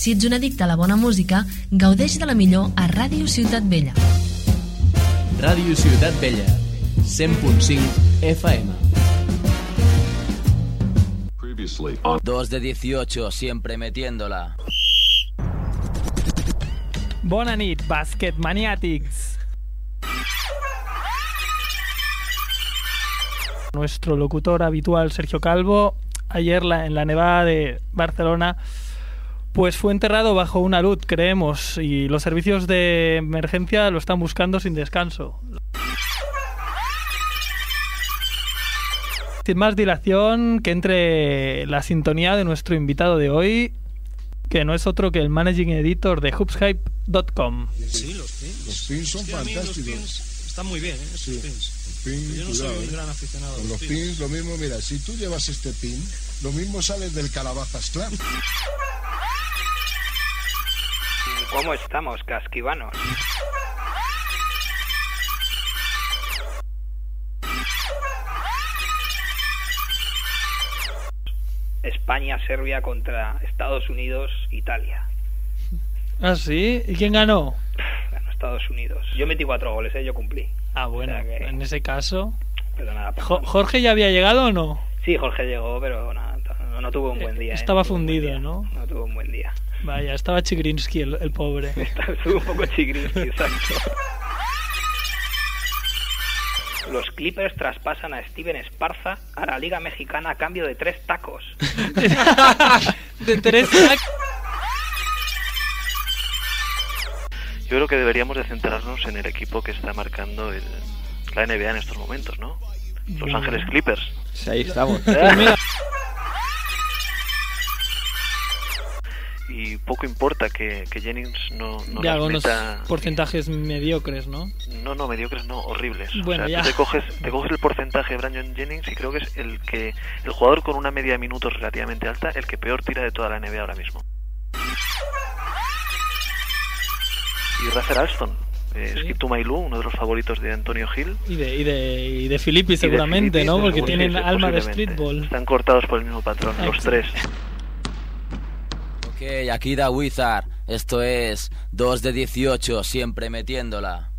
Si ets un addicte a la bona música, gaudeix de la millor a Ràdio Ciutat Vella. Ràdio Ciutat Vella, 100.5 FM. Dos de 18, siempre metiéndola. Bona nit, bàsquet maniàtics. Nuestro locutor habitual, Sergio Calvo, ayer la- en la nevada de Barcelona, pues fue enterrado bajo una luz, creemos, y los servicios de emergencia lo están buscando sin descanso. Sin más dilación, que entre la sintonía de nuestro invitado de hoy, que no es otro que el managing editor de hoopshype.com. Sí, los pins. Los pins son Sí, fantásticos. Están muy bien, ¿eh? Esos Sí. pins. Pin, Yo no cuidado, soy un eh. gran aficionado Con a los pins lo mismo, mira, si tú llevas este pin, lo mismo sales del Calabazas Club. ¿Cómo estamos, casquivanos? España, Serbia contra Estados Unidos, Italia. ¿Ah, sí? ¿Y quién ganó? Estados Unidos. Yo metí cuatro goles, ¿eh? yo cumplí. Ah, bueno, O sea que- en ese caso... Pero nada, Jo- pasamos. ¿Jorge ya había llegado o no? Sí, Jorge llegó, pero nada, no, no tuvo un buen día. ¿eh? Estaba No fundido, día. ¿no? No tuvo un buen día. Vaya, estaba Chigrinsky el, el pobre. Estuvo un poco chigrinsky, exacto. Los Clippers traspasan a Steven Esparza a la Liga Mexicana a cambio de tres tacos. de tres Yo creo que deberíamos de centrarnos en el equipo que está marcando el- la NBA en estos momentos, ¿no? Los. Ángeles Clippers. Sí, ahí estamos. Pues Y poco importa que, que Jennings no, no ya las unos meta... porcentajes mediocres, ¿no? No, no, mediocres no, horribles. Bueno, o sea, ya. tú te coges, te coges el porcentaje de Brandon Jennings y creo que es el que el jugador con una media de minutos relativamente alta, el que peor tira de toda la NBA ahora mismo. Y Rafael Alston, eh, Sí. Skip to My Lou, uno de los favoritos de Antonio Hill. Y de, y de, y de Filippi de seguramente, Filippi, ¿no? Porque tienen alma de streetball. Están cortados por el mismo patrón, los tres. Ok, aquí da Wizard. Esto es 2 de 18, siempre metiéndola.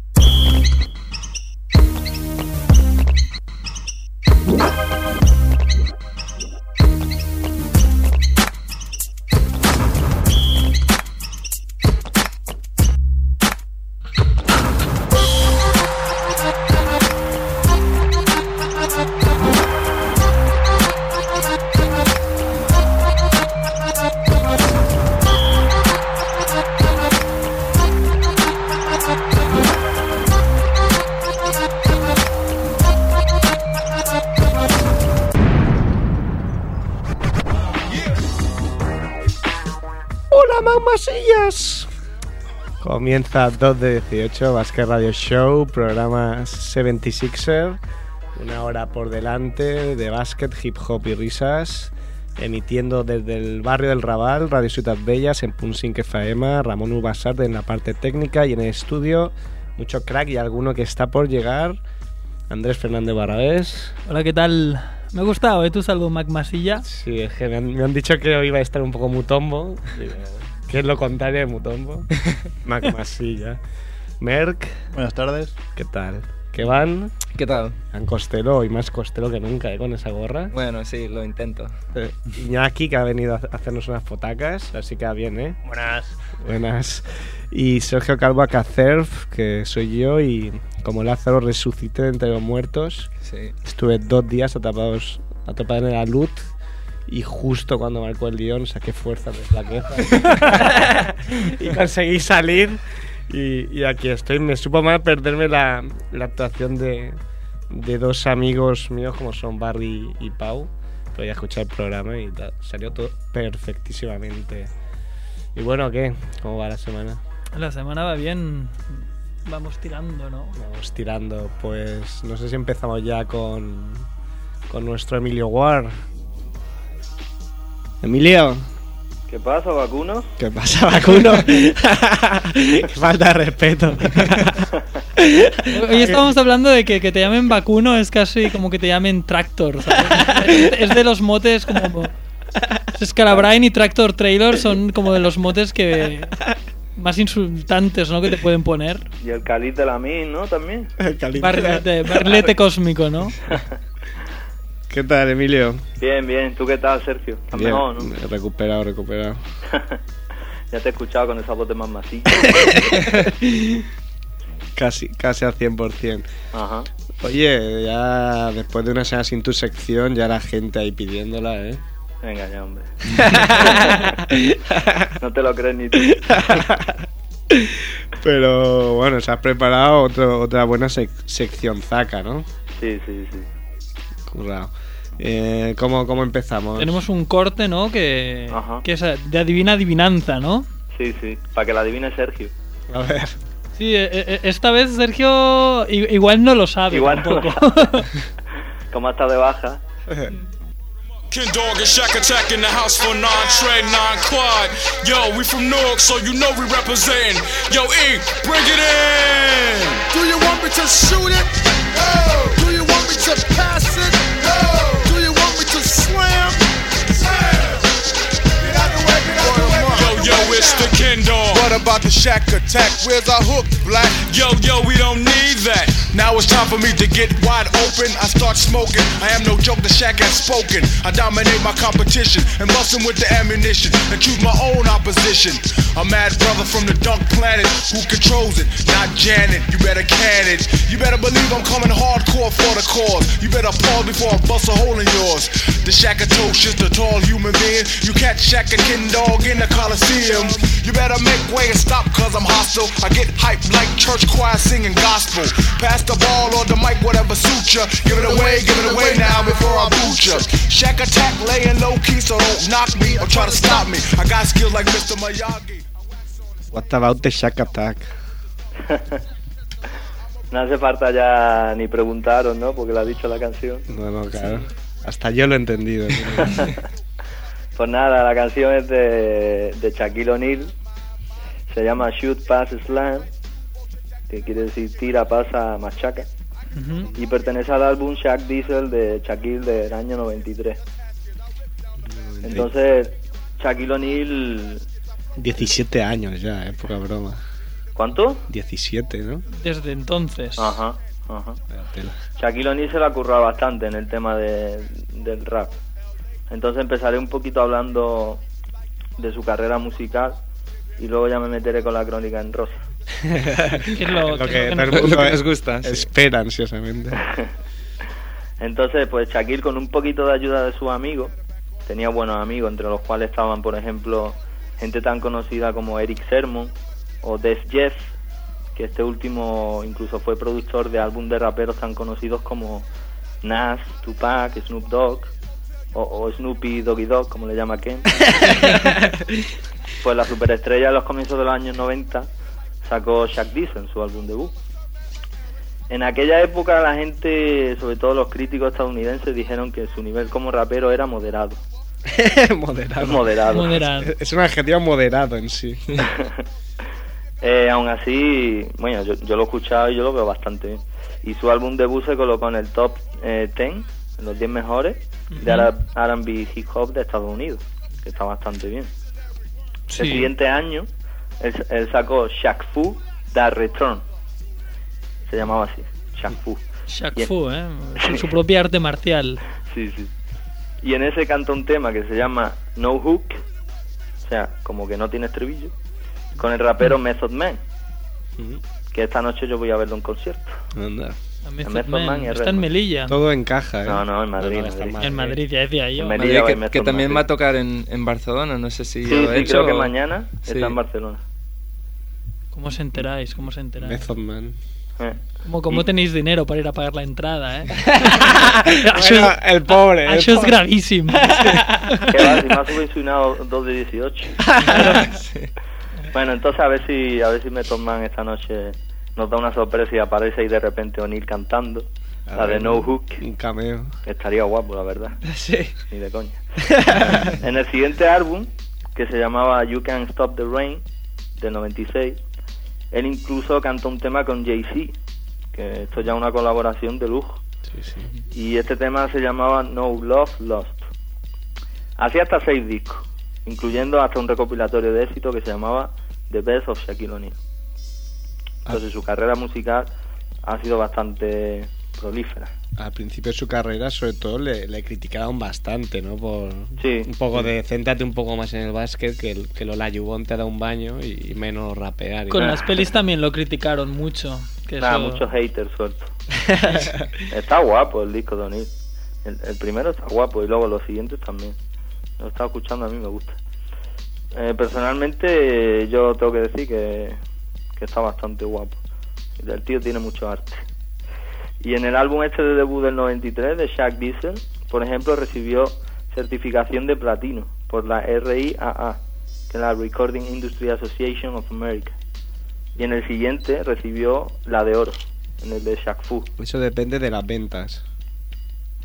Comienza 2 de 18, Basket Radio Show, programa 76er. Una hora por delante de básquet, hip hop y risas. Emitiendo desde el barrio del Raval, Radio Ciudad Bellas, en Punsink FM, Ramón Ubasart en la parte técnica y en el estudio, mucho crack y alguno que está por llegar, Andrés Fernández Barrabés. Hola, ¿qué tal? Me ha gustado, ¿eh? Tu salvo Mac Masilla. Sí, es que me han, me han dicho que hoy iba a estar un poco mutombo. ¿Qué es lo contrario de mutombo? Mac Masilla. Merck, Buenas tardes. ¿qué tal? ¿Qué van? ¿Qué tal? Han costelo, hoy más costelo que nunca, ¿eh? Con esa gorra. Bueno, sí, lo intento. Eh, Iñaki, que ha venido a hacernos unas fotacas, así que bien, ¿eh? Buenas. Buenas. Y Sergio Calvo Acacerf, que soy yo, y como Lázaro resucité de entre los muertos, Sí. estuve dos días atrapados, atrapado en la luz y justo cuando marcó el guion saqué fuerzas de flaqueza y conseguí salir y, y aquí estoy. Me supo mal perderme la, la actuación de, de dos amigos míos como son Barry y Pau. Pero ya escuché el programa y tal, salió todo perfectísimamente. Y bueno, ¿qué? ¿Cómo va la semana? La semana va bien. Vamos tirando, ¿no? Vamos tirando, pues no sé si empezamos ya con, con nuestro Emilio War. Emilio, ¿Qué pasa, vacuno? ¿qué pasa, vacuno? Qué falta de respeto. Hoy estábamos hablando de que, que te llamen vacuno es casi como que te llamen tractor, ¿sabes? Es de los motes como... Scalabrine y Tractor Trailer son como de los motes que más insultantes, ¿no? Que te pueden poner. Y el cáliz de la min, ¿no? También. Barrilete, barrilete cósmico, ¿no? ¿Qué tal, Emilio? Bien, bien. ¿Tú qué tal, Sergio? ¿Estás mejor, no? Recuperado, recuperado. ya te he escuchado con esa voz de más masilla. casi, casi al 100%. Ajá. Oye, ya después de una semana sin tu sección, ya la gente ahí pidiéndola, ¿eh? Venga ya, hombre. no te lo crees ni tú. Pero bueno, se has preparado otro, otra buena sec- sección zaca, ¿no? Sí, sí, sí. Eh, ¿cómo, ¿Cómo empezamos? Tenemos un corte, ¿no? Que, Ajá. que es de adivina adivinanza, ¿no? Sí, sí. Para que la adivine Sergio. A ver. Sí, eh, eh, esta vez Sergio igual no lo sabe Igual no lo tampoco. Como está de baja. Ken Dog and Shack Attack in the house for non-trade, non-quad. Yo, we from Newark, so you know we represent. Yo, E, bring it in. Do you want me to shoot it? Do you want Yo, yo, it's the Ken Dog. What about the shack attack? Where's our hook, black? Yo, yo, we don't need that. Now it's time for me to get wide open. I start smoking. I am no joke, the shack has spoken. I dominate my competition and bust 'em with the ammunition and choose my own opposition. A mad brother from the dunk planet who controls it, not Janet. You better can it. You better believe I'm coming hardcore for the cause. You better pause before I bust a hole in yours. The shack is the tall human being. You catch Shack and Ken Dog in the Coliseum. You better make way and stop cause I'm hostile. I get hyped like church choir singing gospel. Pass the ball or the mic, whatever suits ya. Give it away, give it away now before I boot ya. Shack attack laying low key, so don't knock me or try to stop me. I got skills like Mr. Miyagi. What about the Shack Attack? No hace falta ya ni preguntaros, ¿no? Porque lo ha dicho la canción. No, no, claro. Hasta yo lo he entendido. Pues nada, la canción es de, de Shaquille O'Neal. Se llama Shoot Pass Slam, que quiere decir tira, pasa, machaca. Y pertenece al álbum Shaq Diesel de Shaquille del año 93. Entonces, Shaquille O'Neal... 17 años ya, eh, poca broma. ¿Cuánto? 17, ¿no? Desde entonces. Ajá, ajá. Shaquille O'Neal se la ha currado bastante en el tema de- del rap. Entonces empezaré un poquito hablando de su carrera musical y luego ya me meteré con la crónica en rosa. ¿Qué es lo- Lo qué que es lo que nos- el mundo Lo que nos gusta, sí. espera ansiosamente. Entonces, pues Shaquille con un poquito de ayuda de sus amigos, tenía buenos amigos, entre los cuales estaban, por ejemplo, gente tan conocida como Eric Sermon o Des Jeff, que este último incluso fue productor de álbum de raperos tan conocidos como Nas, Tupac, Snoop Dogg o, o Snoopy Doggy Dogg, como le llama Ken. pues la superestrella de los comienzos de los años 90 sacó Shaq Diesel, su álbum debut. En aquella época la gente, sobre todo los críticos estadounidenses, dijeron que su nivel como rapero era moderado. moderado. Moderado. Moderado. Es un adjetivo moderado en sí. Eh, aún así, bueno, yo, yo lo he escuchado y yo lo veo bastante bien. Y su álbum debut se colocó en el top eh, 10, en los 10 mejores de Ujú. Ara- R&B Hip Hop de Estados Unidos, que está bastante bien. Sí. El siguiente año, él, él sacó Shaq Fu Da Return. Se llamaba así, Shaq Fu. Shaq Fu, ¿eh? Su- Su propia arte marcial. Sí, sí. Y en ese canta un tema que se llama No Hook, o sea, como que no tiene estribillo, con el rapero Method Man, que esta noche yo voy a verlo en concierto. Anda. A Method Method Man. Man y Está en Melilla. Todo encaja, ¿eh? No, no, en Madrid, No, no, en Madrid. En Madrid, ya decía yo. En Melilla que, también Madrid. va a tocar en, en Barcelona, no sé si Sí, ya lo sí, he hecho. creo que mañana Sí. está en Barcelona. ¿Cómo os enteráis? ¿Cómo os enteráis? Method Man. Eh. ¿Cómo, cómo Y- tenéis dinero para ir a pagar la entrada, eh? Bueno, el pobre, el Eso es gravísimo. Que va, si me ha subvencionado 2 de 18. Bueno, entonces a ver si a ver si Method Man esta noche nos da una sorpresa y aparece ahí de repente O'Neill cantando. A La de No Hook. Un cameo. Estaría guapo, la verdad. Sí. Ni de coña. en el siguiente álbum, que se llamaba You Can't Stop the Rain, del 96, él incluso cantó un tema con Jay-Z, que esto ya es una colaboración de lujo. Sí, sí. Y este tema se llamaba No Love Lost. Hacía hasta seis discos, incluyendo hasta un recopilatorio de éxito que se llamaba The Best of Shaquille O'Neal. Entonces su carrera musical ha sido bastante prolífera. Al principio de su carrera, sobre todo, le, le criticaban bastante, ¿no? Por Sí. un poco de céntrate un poco más en el básquet, que, el- que lo layubón te da un baño y, menos rapear. y Con las pelis también lo criticaron mucho. Que Nada, eso- muchos haters sueltos. está guapo el disco de O'Neill. El, el primero está guapo y luego los siguientes también. Lo he estado escuchando, a mí me gusta. Eh, personalmente, yo tengo que decir que, que está bastante guapo. El tío tiene mucho arte. Y en el álbum este de debut del 93 de Shaq Diesel, por ejemplo, recibió certificación de platino por la RIAA, que es la Recording Industry Association of America. Y en el siguiente recibió la de oro, en el de Shaq Fu. Eso depende de las ventas.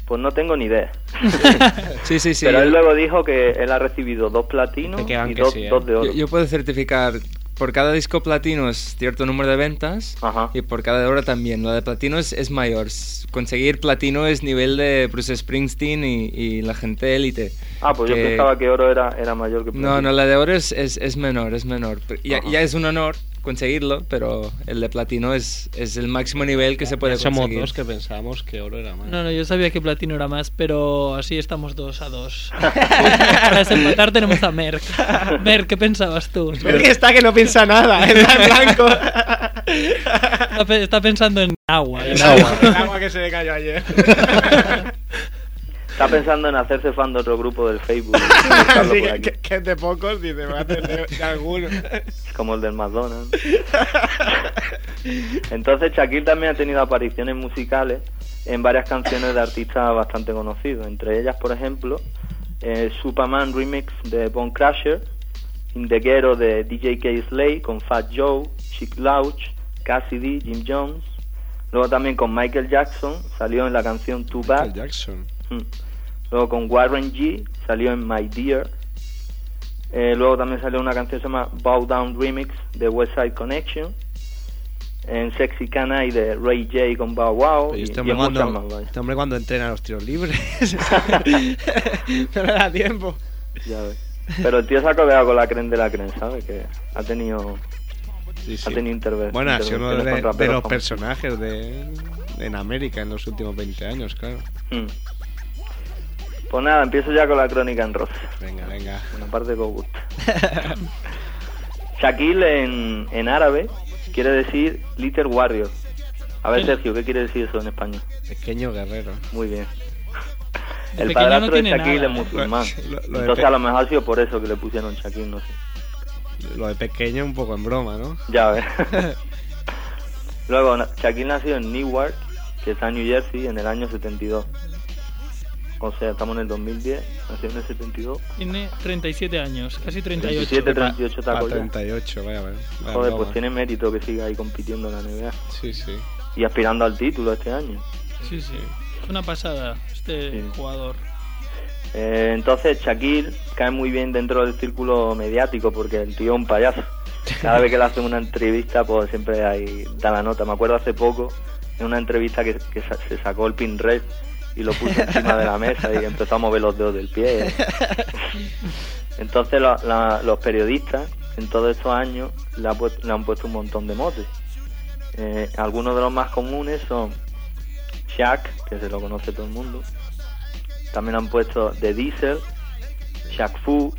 Pues no tengo ni idea. Sí, sí, sí. Pero él luego dijo que él ha recibido dos platinos y que dos, sí, ¿eh? dos de oro. Yo, yo puedo certificar por cada disco platino es cierto número de ventas Ajá. y por cada de oro también. Lo de platino es, es mayor. Conseguir platino es nivel de Bruce Springsteen y, y la gente élite. Ah, pues yo pensaba que oro era, era mayor que No, platino. no, la de oro es, es, es menor, es menor. Ya, ya es un honor conseguirlo, pero el de platino es, es el máximo nivel que se puede Somos conseguir. dos que pensábamos que oro era más. No, no, yo sabía que Platino era más, pero así estamos dos a dos. Para desempatar tenemos a Merck. Merck, ¿qué pensabas tú? Que está que no piensa nada, está en blanco. Está, pe- está pensando en agua. El agua. El agua que se le cayó ayer. Está pensando en hacerse fan de otro grupo del Facebook. que, que- que es de pocos, dice, va a hacer de, de alguno. Como el del McDonald's. Entonces Shaquille también ha tenido apariciones musicales en varias canciones de artistas bastante conocidos. Entre ellas, por ejemplo, eh, Superman Remix de Bone Crusher, In the Ghetto de DJ K. Slay con Fat Joe, Chick Louch, Cassidy, Jim Jones. Luego también con Michael Jackson, salió en la canción Too Bad. Michael Jackson. Mm. Luego con Warren G salió en My Dear. Eh, luego también salió una canción que se llama Bow Down Remix de West Side Connection. En Sexy Can I de Ray J con Bow Wow. Pero Y, este, hombre cuando, más, vaya. este hombre cuando entrena los tiros libres. no le da tiempo. Ya ves. Pero el tío se ha codeado con la creen de la creen, ¿sabes? Que ha tenido, Sí, sí. ha tenido interve- Bueno, ha sido uno de, los personajes de, en América en los últimos 20 años, claro. Mm. Pues nada, empiezo ya con la crónica en rosa. Venga, venga. Una parte que os gusta. Shaquille en, en árabe quiere decir Little Warrior. A ver. Sergio, ¿qué quiere decir eso en español? Pequeño guerrero. Muy bien. De El padrastro no de Shaquille nada, es ¿eh? musulmán. Lo- lo de Entonces pe- a lo mejor ha sido por eso que le pusieron Shaquille, no sé. Lo de pequeño un poco en broma, ¿no? Ya ves. Luego, Shaquille nació en Newark, que está en New Jersey, en el año 72. O sea, estamos en el 2010, nació en el 72. Tiene 37 años, casi 38. 37, 38 Para tacos ya. 38, vaya, vaya. vaya Joder, pues tiene mérito que siga ahí compitiendo en la NBA. Sí, sí. Y aspirando al título este año. Sí, sí. Es una pasada este Sí. jugador. Eh, entonces Shaquille cae muy bien dentro del círculo mediático porque el tío es un payaso. Cada vez que le hacen una entrevista, pues siempre hay, da la nota. Me acuerdo hace poco en una entrevista que, se sacó el pin red y lo puso encima de la mesa y empezó a mover los dedos del pie. Entonces la- la- los periodistas en todos estos años le, ha puesto- le han puesto un montón de motes. Eh, algunos de los más comunes son Shaq, que se lo conoce todo el mundo. También han puesto The Diesel, Shaq Fu,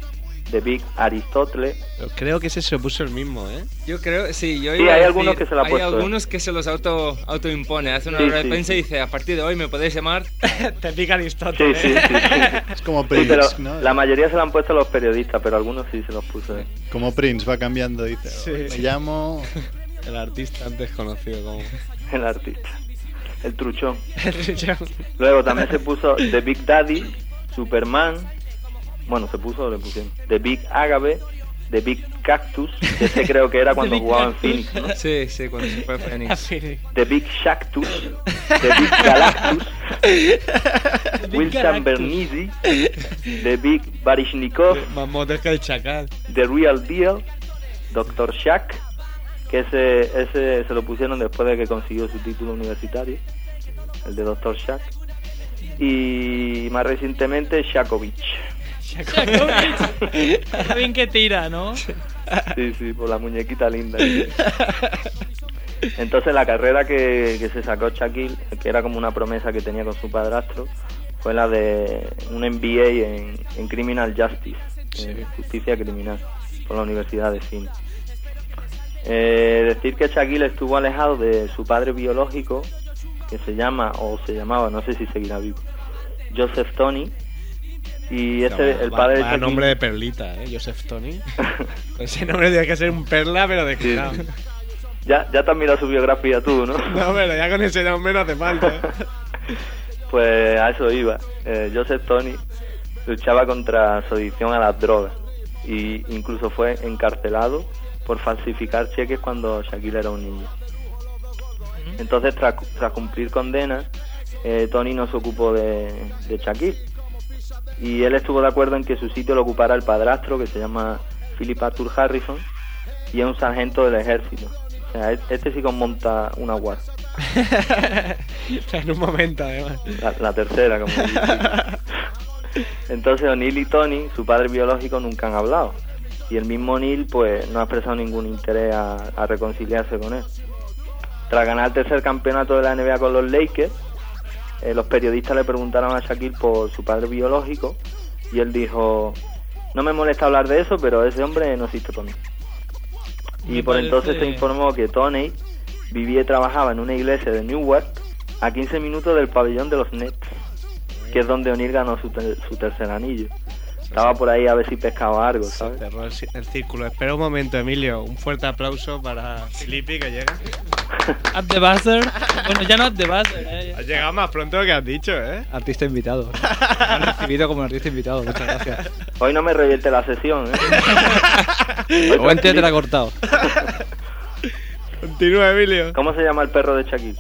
The Big Aristotle. Pero creo que ese se puso el mismo, ¿eh? Yo creo, sí, yo Sí, iba a hay decir, algunos que se lo ha hay puesto, ¿eh? algunos que se los auto autoimpone, hace una Sí, rueda de sí, prensa y dice, a partir de hoy me podéis llamar. Te pica Sí, Aristóteles. sí, sí. sí. Es como Prince, pero ¿no? la mayoría se lo han puesto los periodistas, pero algunos sí se los puso. él. Como Prince va cambiando, dice. Sí. Me llamo. El artista antes conocido como... El artista. El truchón. Luego también se puso The Big Daddy, Superman. Bueno, se puso le pusieron. The Big Agave, The Big Cactus, que ese creo que era cuando jugaba en. Phoenix. ¿no? Sí, sí, cuando se fue a Phoenix. The Big Shactus, The Big Galactus, Wilson. Bernisi, The Big Barishnikov, que el chacal. The Real Deal, Dr. Shaq, que ese, ese se lo pusieron después de que consiguió su título universitario, el de Dr. Shaq. Y más recientemente Shakovich. Está bien que tira, ¿no? Sí, sí, por la muñequita linda. Entonces la carrera que, que se sacó Shaquille, que era como una promesa que tenía con su padrastro, fue la de un MBA en, en Criminal Justice, en justicia criminal, por la Universidad de Cine. Eh, decir que Shaquille estuvo alejado de su padre biológico, que se llama, o se llamaba, no sé si seguirá vivo, Joseph Tony, y ese, el Va- padre de Shaquille- nombre de perlita, ¿eh? Joseph Tony. Ese nombre tiene que ser un perla, pero de Sí. Ya, ya te has mirado su biografía tú, ¿no? No, pero ya con ese nombre no hace falta. ¿eh? Pues a eso iba. Eh, Joseph Tony luchaba contra su adicción a las drogas y incluso fue encarcelado por falsificar cheques cuando Shaquille era un niño. Entonces, tras, tras cumplir condena, eh, Tony no se ocupó de, de Shaquille y él estuvo de acuerdo en que su sitio lo ocupara el padrastro que se llama Philip Arthur Harrison y es un sargento del ejército. O sea, e- este sí que monta una guardia. en un momento, además. La, la tercera, como. Entonces O'Neill y Tony, su padre biológico, nunca han hablado. Y el mismo O'Neill, pues, no ha expresado ningún interés a, a reconciliarse con él. Tras ganar el tercer campeonato de la NBA con los Lakers, eh, los periodistas le preguntaron a Shaquille por su padre biológico y él dijo, no me molesta hablar de eso, pero ese hombre no existe para mí. Y por parece- entonces se informó que Tony vivía y trabajaba en una iglesia de Newark a 15 minutos del pabellón de los Nets, que es donde O'Neill ganó su, ter- su tercer anillo. Estaba por ahí a ver si pescaba algo, ¿sabes? Cerró el, círculo. Espera un momento, Emilio. Un fuerte aplauso para Filippi que llega. At the buzzer. Bueno, ya no at the buzzer. eh. Has llegado más pronto que has dicho, ¿eh? Artista invitado. Me han recibido como artista invitado, muchas gracias. Hoy no me revierte la sesión, ¿eh? Hoy te la ha cortado. Continúa, Emilio. ¿Cómo se llama el perro de Shaquille?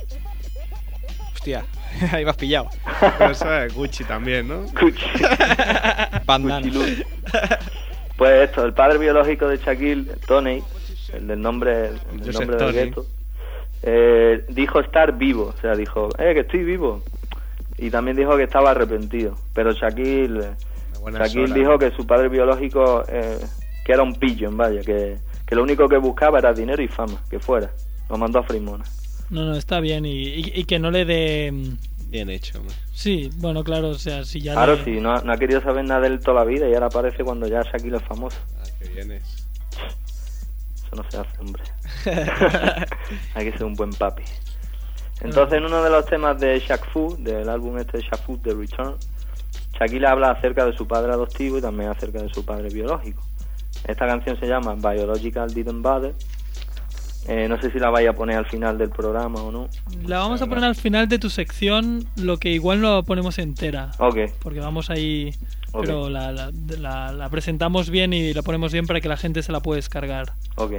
Hostia, ahí has pillado. Pero eso es Gucci también, ¿no? Gucci. Bandana. Gucci Lu. Pues esto, el padre biológico de Shaquille, Tony, el del nombre, el del nombre del gueto, eh, dijo estar vivo, o sea, dijo, eh, que estoy vivo. Y también dijo que estaba arrepentido. Pero Shaquille, buena Shaquille dijo que su padre biológico, eh, que era un pillon, vaya, que, que lo único que buscaba era dinero y fama, que fuera. Lo mandó a Fremona. No, no, está bien. Y, y- y que no le dé. mm, Bien hecho, hombre. Sí, bueno, claro, o sea, si ya. Claro, le- sí, no, ha- no ha querido saber nada de él toda la vida y ahora aparece cuando ya Shaquille es famoso. Ah, que vienes. Eso no se hace, hombre. Hay que ser un buen papi. Entonces, en uno de los temas de Shaq Fu, del álbum este de Shaq Fu, The Return, Shaquille habla acerca de su padre adoptivo y también acerca de su padre biológico. Esta canción se llama Biological Didn't Bother. Eh, no sé si la vaya a poner al final del programa o no. La vamos a poner al final de tu sección, lo que igual no la ponemos entera. Ok. Porque vamos ahí. Ok. Pero la, la, la- la presentamos bien y la ponemos bien para que la gente se la pueda descargar. Ok.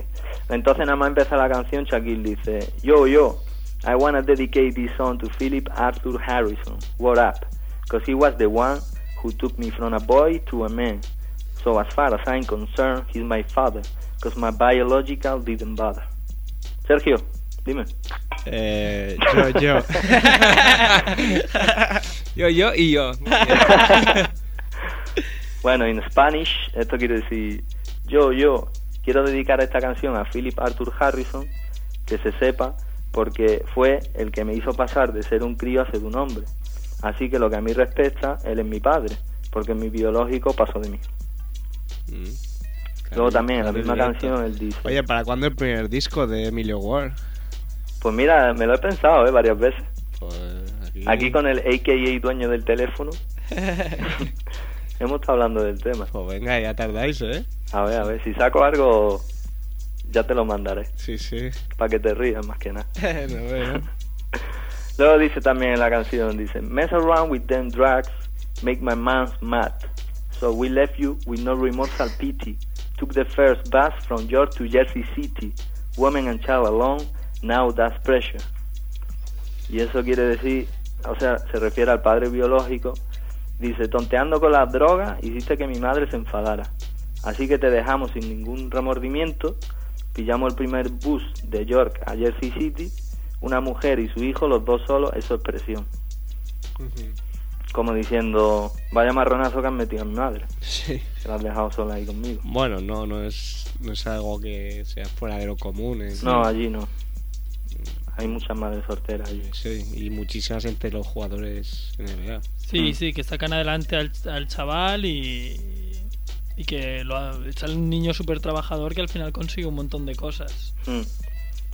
Entonces nada más empieza la canción, Shaquille dice, Yo, yo, I wanna dedicate this song to Philip Arthur Harrison. What up? Because he was the one who took me from a boy to a man. So as far as I'm concerned, he's my father. Because my biological didn't bother. Sergio, dime. Eh, yo, yo. Yo, yo y yo. Bueno, en Spanish, esto quiere decir, yo, yo, quiero dedicar esta canción a Philip Arthur Harrison, que se sepa, porque fue el que me hizo pasar de ser un crío a ser un hombre. Así que lo que a mí respecta, él es mi padre, porque mi biológico pasó de mí. Luego también, en la misma canción, él dice, Oye, ¿para cuándo el primer disco de Emilio Ward? pues mira, me lo he pensado ¿eh? varias veces. Pues aquí... Aquí con el AKA dueño del teléfono, hemos estado hablando del tema. Pues venga, ya tardáis, ¿eh? A ver, a ver, si saco algo, ya te lo mandaré. Sí, sí. Para que te rías más que nada. no veo. Luego dice también en la canción, dice, mess around with them drugs, make my man mad. So we left you with no remorsal pity. Took the first bus from York to Jersey City. Woman and child alone, now that's pressure. Y eso quiere decir, o sea, se refiere al padre biológico. Dice, tonteando con las drogas, hiciste que mi madre se enfadara. Así que te dejamos sin ningún remordimiento. Pillamos el primer bus de York a Jersey City. Una mujer y su hijo, los dos solos, eso es presión. Como diciendo, vaya marronazo que han metido a mi madre. Sí. Se la has dejado sola ahí conmigo. Bueno, no, no es, no es algo que sea fuera de lo común. ¿eh? No, allí no. Hay muchas madres solteras allí. Sí, y muchísimas entre los jugadores NBA. Sí, sí, que sacan adelante al, al chaval y, y que lo ha, sale un niño súper trabajador que al final consigue un montón de cosas. Mm.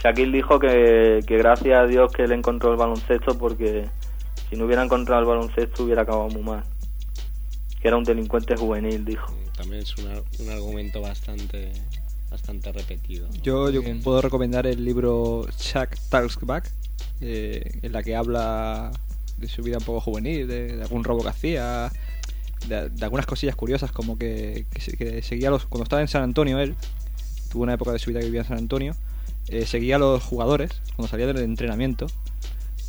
Shaquille dijo que, que gracias a Dios que él encontró el baloncesto porque si no hubiera encontrado el baloncesto hubiera acabado muy mal. Que era un delincuente juvenil, dijo. También es un, un argumento bastante bastante repetido. ¿no? Yo, yo puedo recomendar el libro Chuck Talks Back, eh, en la que habla de su vida un poco juvenil, de, de algún robo que hacía, de, de algunas cosillas curiosas, como que, que se- que seguía los. Cuando estaba en San Antonio, él tuvo una época de su vida que vivía en San Antonio, eh, seguía a los jugadores cuando salía del entrenamiento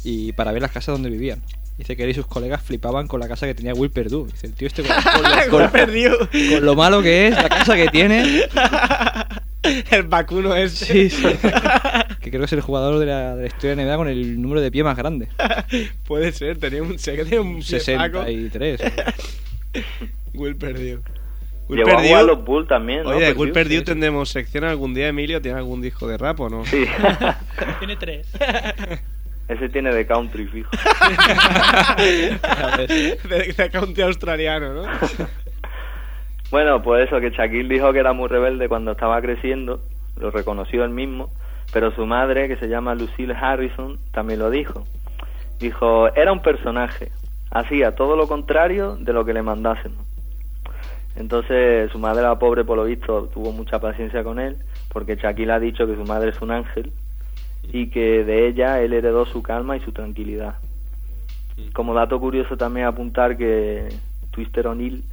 y para ver las casas donde vivían. Dice que él y sus colegas flipaban con la casa que tenía Will Perdue. Dice, el tío este con, con lo, con- con lo malo que es, la casa que tiene. el vacuno es. Sí, sí. que creo que es el jugador de la, de la historia de NBA con el número de pie más grande. Puede ser, tenía un, sé que tenía un pie Paco. 63. Will Perdue. Will Llegó a Perdue- jugar los Bulls también, ¿no? Oye, Will Perdue sí. tendremos sección algún día, Emilio. ¿Tiene algún disco de rap o no? Sí. Tiene tres. Ese tiene de country, fijo. de, de country australiano, ¿no? Bueno, pues eso, que Shaquille dijo que era muy rebelde cuando estaba creciendo, lo reconoció él mismo, pero su madre, que se llama Lucille Harrison, también lo dijo. Dijo, era un personaje, hacía todo lo contrario de lo que le mandasen. Entonces su madre, la pobre, por lo visto, tuvo mucha paciencia con él, porque Shaquille ha dicho que su madre es un ángel y que de ella él heredó su calma y su tranquilidad. Como dato curioso también apuntar que Twister O'Neill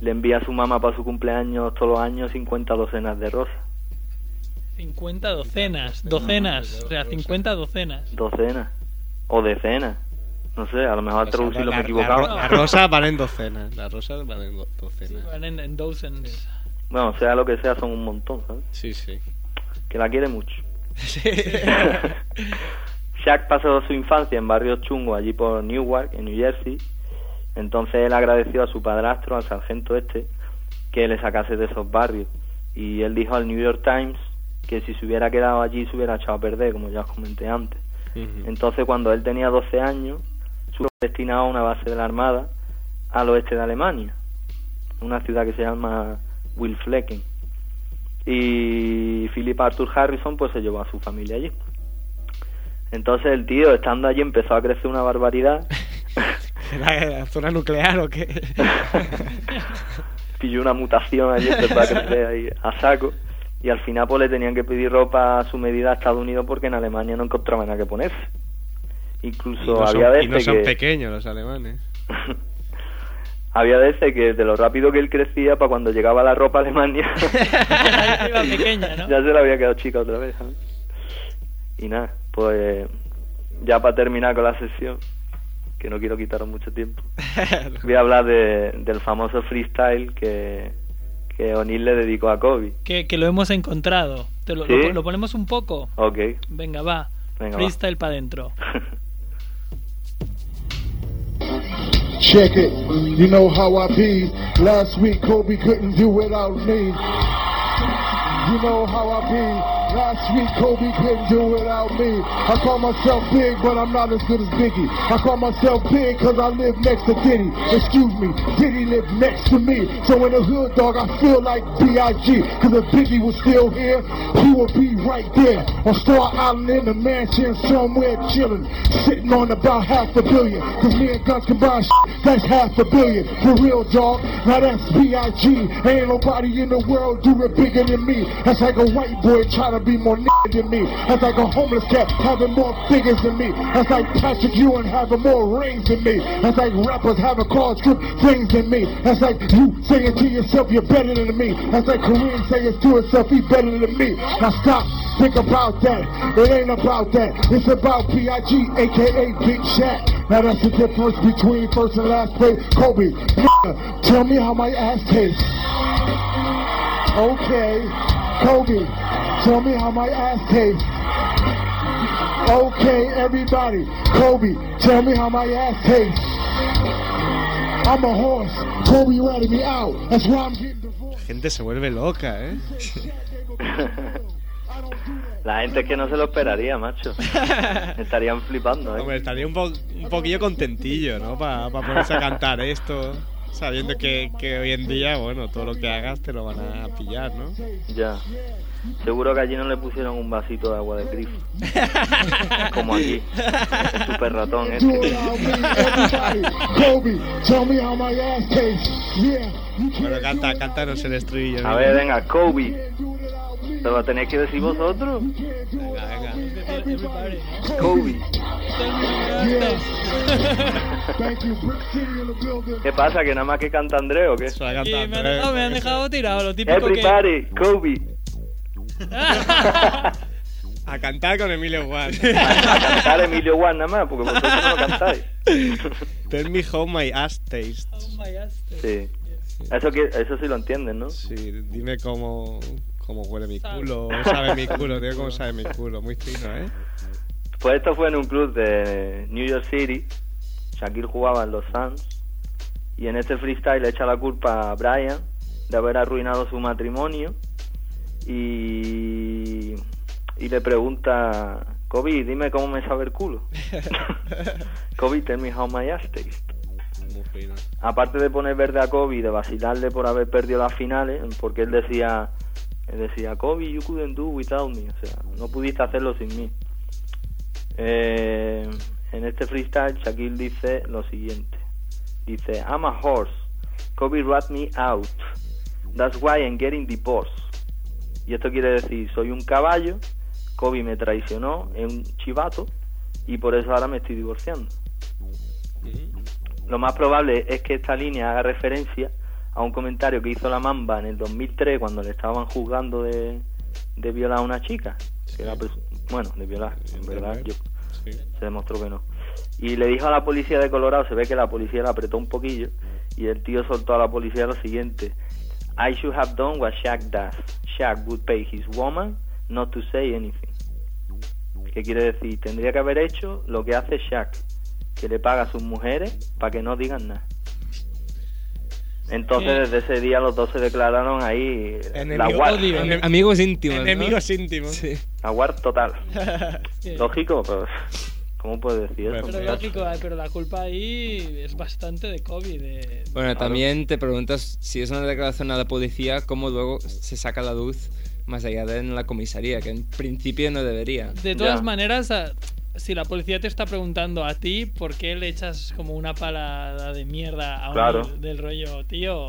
le envía a su mamá para su cumpleaños todos los años 50 docenas de rosas. 50 docenas, docenas, o sea, 50 docenas. Docenas. O decenas. No sé, a lo mejor al traducirlo me he equivocado. La, la rosa van en docenas. Las rosas van en do- docenas. Van en, en dozens. Bueno, sea lo que sea, son un montón, ¿sabes? Sí, sí. Que la quiere mucho. Shaq pasó su infancia en barrios chungos allí por Newark, en New Jersey. Entonces él agradeció a su padrastro, al sargento este, que le sacase de esos barrios. Y él dijo al New York Times que si se hubiera quedado allí se hubiera echado a perder, como ya os comenté antes. Entonces cuando él tenía 12 años, fue destinado a una base de la Armada al oeste de Alemania, una ciudad que se llama Wilflecken. Y Philip Arthur Harrison pues se llevó a su familia allí. Entonces el tío, estando allí, empezó a crecer una barbaridad. ¿La, la zona nuclear o qué? Pilló una mutación allí, empezó a crecer ahí a saco. Y al final pues le tenían que pedir ropa a su medida a Estados Unidos porque en Alemania no encontraban nada que ponerse. Incluso Y no son, había y veces no son que... pequeños los alemanes. Había veces que de lo rápido que él crecía, para cuando llegaba la ropa a Alemania, Iba pequeña, ¿no? ya se le había quedado chica otra vez. ¿sabes? Y nada, pues ya para terminar con la sesión, que no quiero quitaros mucho tiempo, voy a hablar de, del famoso freestyle que, que O'Neill le dedicó a Kobe. Que, que lo hemos encontrado. ¿Te lo, ¿Sí? lo, lo ponemos un poco? Ok. Venga, va. Venga, va. Freestyle para adentro. Check it. You know how I be. Last week Kobe couldn't do without me. You know how I be. Last week Kobe couldn't do without me. I call myself big, but I'm not as good as Biggie. I call myself big cause I live next to Diddy. Excuse me, Diddy lived next to me. So in the hood, dog, I feel like B.I.G. Cause if Biggie was still here, he would be right there on Star Island in the mansion somewhere chilling. Sitting on about half a billion. Cause me and Guns combined, that's half a billion. For real, dog. Now that's B.I.G. Ain't nobody in the world do it bigger than me. That's like a white boy trying to be more nigga than me. That's like a homeless cat having more figures than me. That's like Patrick Ewing having more rings than me. That's like rappers having cars, good things than me. That's like you saying to yourself you're better than me. That's like Kareem saying to himself he's better than me. Now stop. Think about that. It ain't about that. It's about B.I.G. aka Big Shaq. Now that's the difference between first and last place. Kobe, tell me how my ass tastes. Okay, Kobe, tell me how my ass tastes. Okay, everybody, Kobe, tell me how my ass tastes. I'm a horse. Kobe ratted me out. That's why I'm getting divorced. La gente se vuelve loca, ¿eh? La gente es que no se lo esperaría, macho. Estarían flipando, ¿eh? Hombre, estaría un, po- un poquillo contentillo, ¿no? Para ponerse a cantar esto, sabiendo que, que hoy en día, bueno, todo lo que hagas te lo van a pillar, ¿no? Ya. Seguro que allí no le pusieron un vasito de agua de grifo. Como aquí. El super ratón este. Bueno, canta, cántanos el estribillo. A ver, venga, Kobe. ¿Pero lo tenéis que decir vosotros? Venga, venga. Kobe. ¿Qué pasa? ¿Que nada más que canta André o qué? Me han, dejado, me han dejado tirado, lo típico que... Everybody, Kobe. A cantar con Emilio Juan. A cantar Emilio Juan nada más, porque vosotros no lo cantáis. Tell me how my ass tastes. Sí. Eso, que, eso sí lo entienden, ¿no? Sí, dime cómo, cómo huele mi culo, sabe mi culo, dime cómo sabe mi culo, muy fino, ¿eh? Pues esto fue en un club de New York City. Shaquille jugaba en los Suns. Y en este freestyle le echa la culpa a Brian de haber arruinado su matrimonio. Y, y le pregunta, Kobe, dime cómo me sabe el culo. Kobe, tell me how my ass tastes. Aparte de poner verde a Kobe y de vacilarle por haber perdido las finales, porque él decía, él decía, Kobe, you couldn't do without me. O sea, no pudiste hacerlo sin mí. Eh, en este freestyle, Shaquille dice lo siguiente. Dice, I'm a horse. Kobe rat me out. That's why I'm getting divorced. Y esto quiere decir, soy un caballo, Kobe me traicionó, es un chivato, y por eso ahora me estoy divorciando. Lo más probable es que esta línea haga referencia a un comentario que hizo la Mamba en el 2003 cuando le estaban juzgando de, de violar a una chica. Que era bueno, de violar, en verdad, yo- se demostró que no. Y le dijo a la policía de Colorado, se ve que la policía la apretó un poquillo, y el tío soltó a la policía lo siguiente. I should have done what Shaq does. Shaq would pay his woman not to say anything. ¿Qué quiere decir? Tendría que haber hecho lo que hace Shaq, que le paga a sus mujeres para que no digan nada. Entonces, desde ese día los dos se declararon ahí la Enemigo- odio. Enem- Amigos íntimos. ¿no? Enemigos íntimos. Sí. La guard total. Lógico, pero ¿cómo puedes decir eso? Pero lógico, pero la culpa ahí es bastante de Kobe. De... Bueno, también te preguntas si es una declaración a la policía, cómo luego se saca la luz más allá de en la comisaría, que en principio no debería. De todas maneras, si la policía te está preguntando a ti, ¿por qué le echas como una palada de mierda a un Claro. del rollo, tío?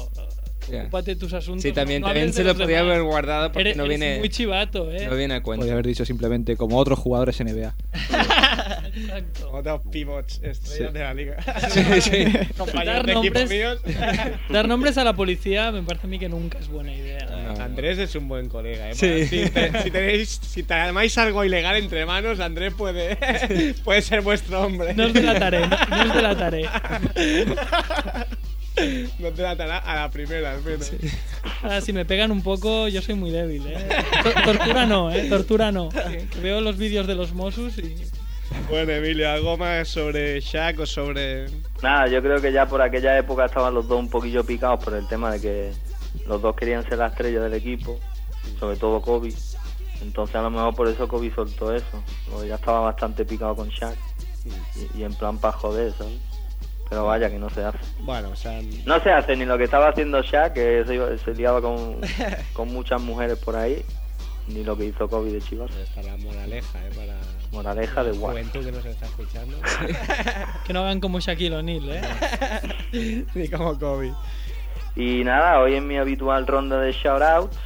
Ocúpate tus asuntos. Sí, también, no también se de lo los podría demás. haber guardado porque Eres- no eres viene, muy chivato, ¿eh? no viene a cuenta. Podría haber dicho simplemente como otros jugadores NBA. Exacto. Otros pivots estrellas Sí. de la liga. Sí, sí. Compañeros Dar de equipo nombres, míos. dar nombres a la policía me parece a mí que nunca es buena idea. Andrés es un buen colega, ¿eh? Sí. Si, te- si tenéis, si tenéis algo ilegal entre manos, Andrés puede, puede ser vuestro hombre. No os delataré, no, no os delataré. No te delatará a la primera, al menos. Ahora, si me pegan un poco, yo soy muy débil, ¿eh? To- Tortura no, ¿eh? Tortura no. Veo los vídeos de los Mossus y... Bueno, Emilio, ¿algo más sobre Shaq o sobre...? Nada, yo creo que ya por aquella época estaban los dos un poquillo picados por el tema de que los dos querían ser la estrella del equipo, sobre todo Kobe. Entonces a lo mejor por eso Kobe soltó eso. O ya estaba bastante picado con Shaq. Y, y en plan para joder, ¿sabes? Pero vaya que no se hace. Bueno, o sea... No se hace ni lo que estaba haciendo Shaq, que se, se liaba con, con muchas mujeres por ahí, ni lo que hizo Kobe de Chivas. Está la moraleja, ¿eh? Para Moraleja de guay. juventud que nos está escuchando. Que no hagan como Shaquille O'Neal, ¿eh? Ni como Kobe. Y nada, hoy en mi habitual ronda de shoutouts,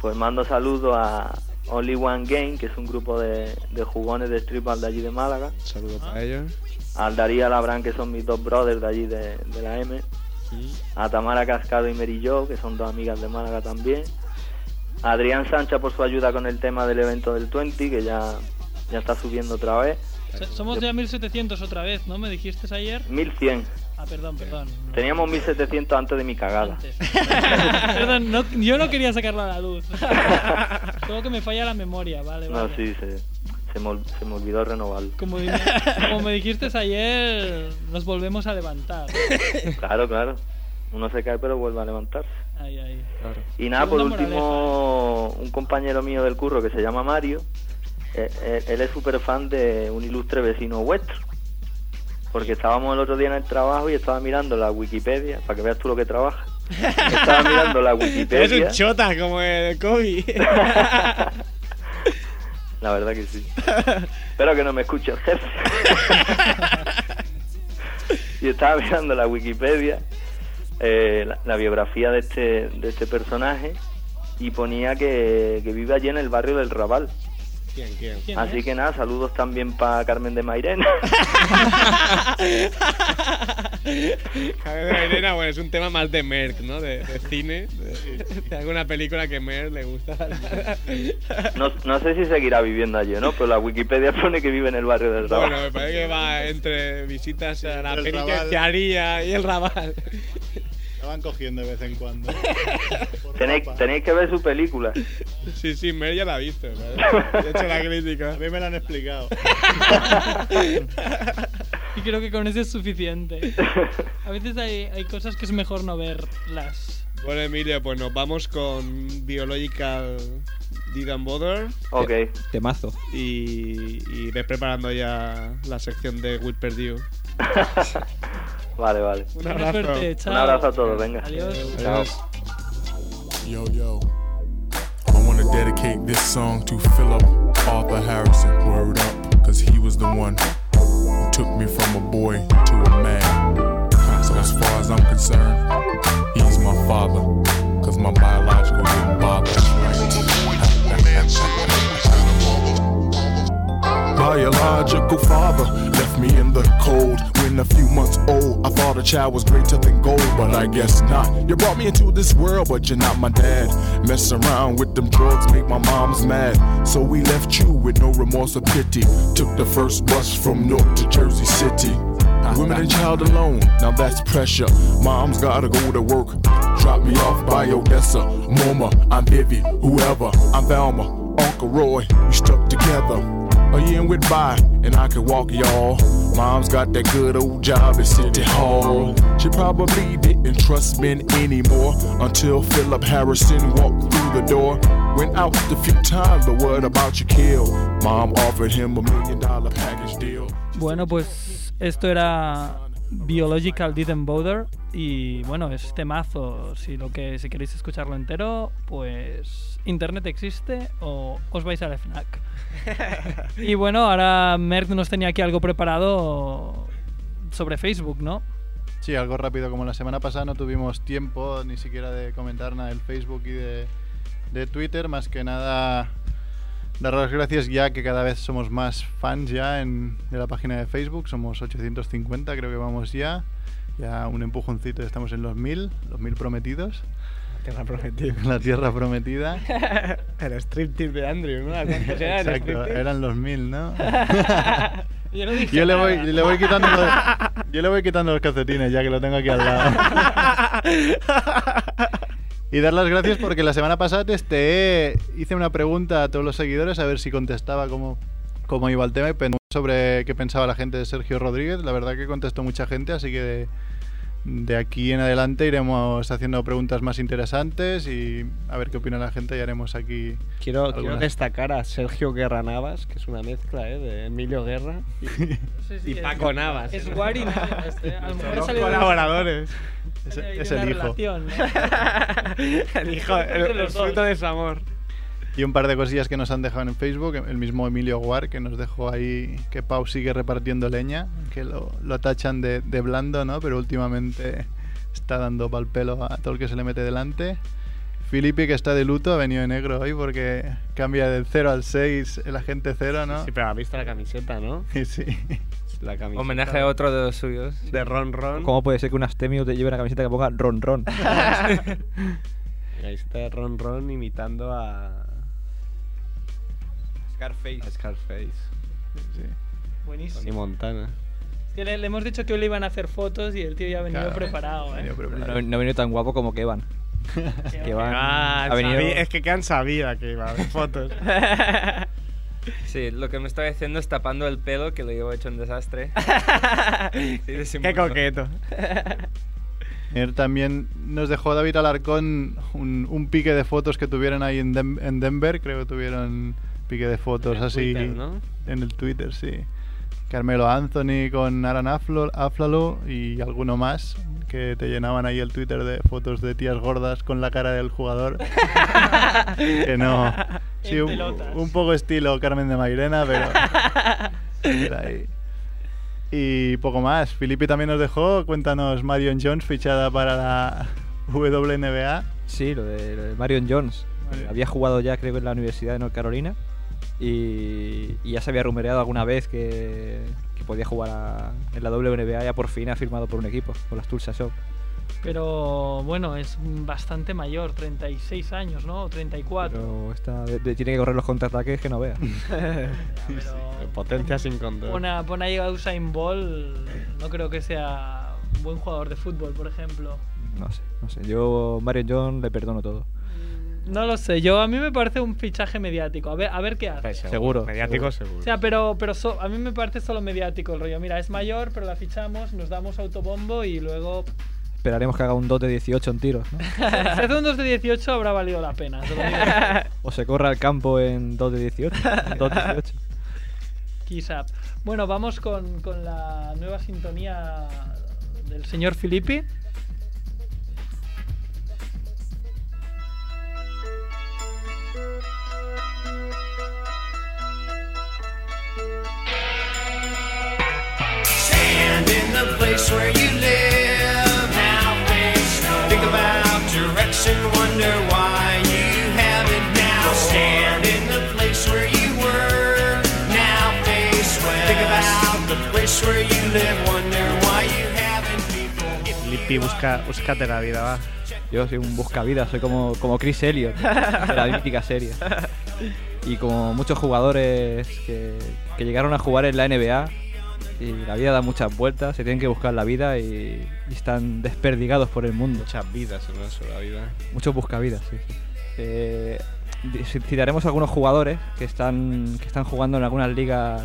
pues mando saludos a Only One Game, que es un grupo de, de jugones de stripball de allí de Málaga. Saludos para ellos. Al Darío Labrán, que son mis dos brothers de allí de, de la M. A Tamara Cascado y Mary Jo, que son dos amigas de Málaga también. A Adrián Sancha por su ayuda con el tema del evento del 20, que ya, ya está subiendo otra vez. So- Somos ya 1700 otra vez, ¿no? ¿Me dijiste ayer? 1100. Ah, perdón, perdón. Teníamos 1700 antes de mi cagada. Perdón, no- yo no quería sacarlo a la luz. Solo que me falla la memoria, vale, No, vale. sí, se, me, ol- se me olvidó renovarlo. Como, como me dijiste ayer, nos volvemos a levantar. Claro, claro. Uno se cae pero vuelve a levantarse. Ahí, ahí. Y nada, por último, un compañero mío del curro que se llama Mario, eh, eh, él es súper fan de un ilustre vecino vuestro. Porque estábamos el otro día en el trabajo y estaba mirando la Wikipedia, para que veas tú lo que trabaja. Estaba mirando la Es Wikipedia. un chota como el Kobe. La verdad que sí. Espero que no me escuche el jefe. y estaba mirando la Wikipedia, eh, la, la biografía de este, de este personaje, y ponía que, que vive allí en el barrio del Raval. ¿Quién, quién? Así que nada, saludos también para Carmen de Mairena. Javier de Mairena, bueno, es un tema más de Merck, ¿no? De, de cine, de, de alguna película que Merck le gusta. No, no sé si seguirá viviendo allí, ¿no? Pero la Wikipedia pone que vive en el barrio del Raval. Bueno, me parece que va entre visitas a la penitenciaría y el Raval. Van cogiendo de vez en cuando. Tenéis, tenéis que ver su película. Sí, sí, Mer ya la ha visto, ¿no? De hecho, la crítica. A mí me la han explicado. Y creo que con eso es suficiente. A veces hay, hay cosas que es mejor no verlas. Bueno, Emilio, pues nos vamos con Biological Didn't Bother. Ok. Temazo. Y, y ve preparando ya la sección de Will Perdue. Vale, vale. Un abrazo. suerte, chao. Un abrazo a todos, venga. Adiós. Chao. Yo, yo. I want to dedicate this song to Philip Arthur Harrison. Word up, because he was the one who took me from a boy to a man. So, as far as I'm concerned, he's my father, because my biological Biological father left me in the cold when a few months old. I thought a child was greater than gold, but I guess not. You brought me into this world, but you're not my dad. Mess around with them drugs, make my mom's mad. So we left you with no remorse or pity. Took the first bus from Newark to Jersey City. Women and child alone, now that's pressure. Mom's gotta go to work. Drop me off by Odessa. Mama, I'm Vivi, whoever. I'm Velma, Uncle Roy, we stuck together. A year went by, and I could walk y'all. Mom's got that good old job at City Hall. She probably didn't trust men anymore until Philip Harrison walked through the door. Went out a few times, but what about your kill? Mom offered him a million dollar package deal. Bueno, pues esto era Biological Didn't Bother y bueno, es temazo. Si lo que si queréis escucharlo entero, pues internet existe o os vais al FNAC. y bueno, ahora Merck nos tenía aquí algo preparado sobre Facebook, ¿no? Sí, algo rápido. Como la semana pasada no tuvimos tiempo ni siquiera de comentar nada del Facebook y de, de Twitter, más que nada dar las gracias ya que cada vez somos más fans ya en, de la página de Facebook. Somos 850, creo que vamos ya. Ya un empujoncito, estamos en los 1000, los 1000 prometidos. La tierra prometida. La tierra prometida. El striptease de Andrew, ¿no? Exacto, eran los 1000, ¿no? Yo no dije Yo le voy, le voy quitando los, yo le voy quitando los calcetines ya que lo tengo aquí al lado. Y dar las gracias porque la semana pasada testé, hice una pregunta a todos los seguidores a ver si contestaba cómo, cómo iba el tema y sobre qué pensaba la gente de Sergio Rodríguez. La verdad que contestó mucha gente, así que de, aquí en adelante iremos haciendo preguntas más interesantes y a ver qué opina la gente y haremos aquí. Quiero, quiero destacar a Sergio Guerra Navas, que es una mezcla ¿eh? de Emilio Guerra y, Sí, sí, y es- Paco Navas. Es Guari Navas, este, a lo mejor de- colaboradores. Es, el hijo. relación, ¿no? el hijo, el, fruto de su amor. Y un par de cosillas que nos han dejado en Facebook. El mismo Emilio Guar, que nos dejó ahí que Pau sigue repartiendo leña, que lo, lo tachan de, de blando, ¿no? Pero últimamente está dando pal pelo a todo el que se le mete delante. Filipe, que está de luto, ha venido de negro hoy porque cambia del 0 al 6 el agente 0, ¿no? Sí, pero ha visto la camiseta, ¿no? Sí, sí. La camiseta Homenaje a otro de los suyos. de Ron Ron. ¿Cómo puede ser que un Astemio te lleve una camiseta que ponga Ron Ron? La camiseta de Ron Ron imitando a Scarface. a Scarface. Sí. Buenísimo. Tony Montana. Es que le, le hemos dicho que hoy le iban a hacer fotos y el tío ya ha venido Claro, preparado, ¿eh? venido preparado. No, no ha venido tan guapo como Kevan. Kevan Ah, ha venido... es que Kean sabía que iba a haber fotos. Sí, lo que me estoy haciendo es tapando el pelo, que lo llevo hecho un desastre. Sí, Qué coqueto. También nos dejó David Alarcón un, un pique de fotos que tuvieron ahí en, Dem- en Denver. Creo que tuvieron pique de fotos En así Twitter, ¿no? en el Twitter, sí. Carmelo Anthony con Aflo- Aflalo y alguno más que te llenaban ahí el Twitter de fotos de tías gordas con la cara del jugador. que no. Sí, un, poco estilo Carmen de Mairena, pero. ahí. Y poco más. Filippi también nos dejó. Cuéntanos, Marion Jones fichada para la WNBA. Sí, lo de, lo de Marion Jones. Marion. Había jugado ya, creo en la Universidad de North Carolina. Y, y ya se había rumoreado alguna vez que, que podía jugar a- en la WNBA. Ya por fin ha firmado por un equipo, por las Tulsa Shock. Pero bueno, es bastante mayor, 36 años, ¿no? O 34. Pero está, de- de- tiene que correr los contraataques que no vea. Potencia sin control. Pon a, pon ahí a Usain Bolt, no creo que sea un buen jugador de fútbol, por ejemplo. No sé, no sé. Yo, Marion Jones, le perdono todo. No lo sé, yo a mí me parece un fichaje mediático. A ver, a ver qué hace. Seguro. Mediático seguro. O sea, pero, pero so- a mí me parece solo mediático el rollo. Mira, es mayor, pero la fichamos, nos damos autobombo y luego. Esperaremos que haga un 2 de 18 en tiros, ¿no? si hace un 2 de 18 habrá valido la pena. o se corra al campo en 2 de 18. en 2 de 18. Quizá. Bueno, vamos con, con la nueva sintonía del señor Filippi. Place where you live. Now face no. Think about direction, wonder why you haven't now. Stand in the place where you were. Now face west. Think about the place where you live, wonder why you haven't people. Filippi, busca, búscate la vida, va. Yo soy un buscavidas, soy como, como Chris Elliott, de la mítica serie. Y como muchos jugadores que, que llegaron a jugar en la NBA, y la vida da muchas vueltas, se tienen que buscar la vida y, y están desperdigados por el mundo. Muchas vidas en una sola vida. Muchos buscavidas, sí. sí. Eh, citaremos algunos jugadores que están, que están jugando en algunas ligas,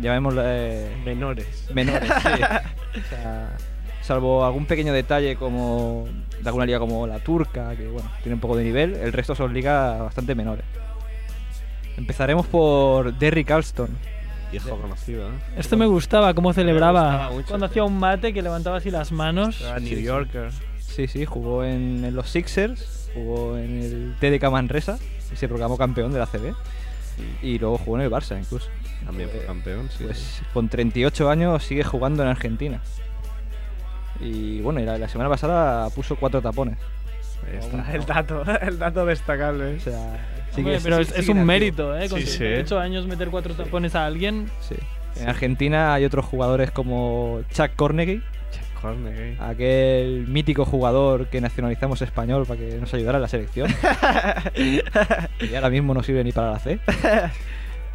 llamémosle... Menores. Menores, sí. O sea, salvo algún pequeño detalle como de alguna liga como la turca, que bueno, tiene un poco de nivel, el resto son ligas bastante menores. Empezaremos por Derrick Alston. Viejo conocido, ¿eh? Esto me gustaba, cómo celebraba gustaba mucho, cuando hacía un mate que levantaba así las manos. Era New Yorker. Sí, sí, jugó en, en los Sixers, jugó en el TDK Manresa y se proclamó campeón de la CB. Y luego jugó en el Barça incluso. También fue campeón, sí. Pues con 38 años sigue jugando en Argentina. Y bueno, y la, la semana pasada puso cuatro tapones. Ahí está, el dato, el dato destacable. O sea, Hombre, pero es, es un mérito, ¿eh? Con Sí, sí. 38 años meter cuatro tapones a alguien. Sí. En Argentina hay otros jugadores como Chuck Cornegie, Cornegie. aquel mítico jugador que nacionalizamos español para que nos ayudara en la selección. y ahora mismo no sirve ni para la C.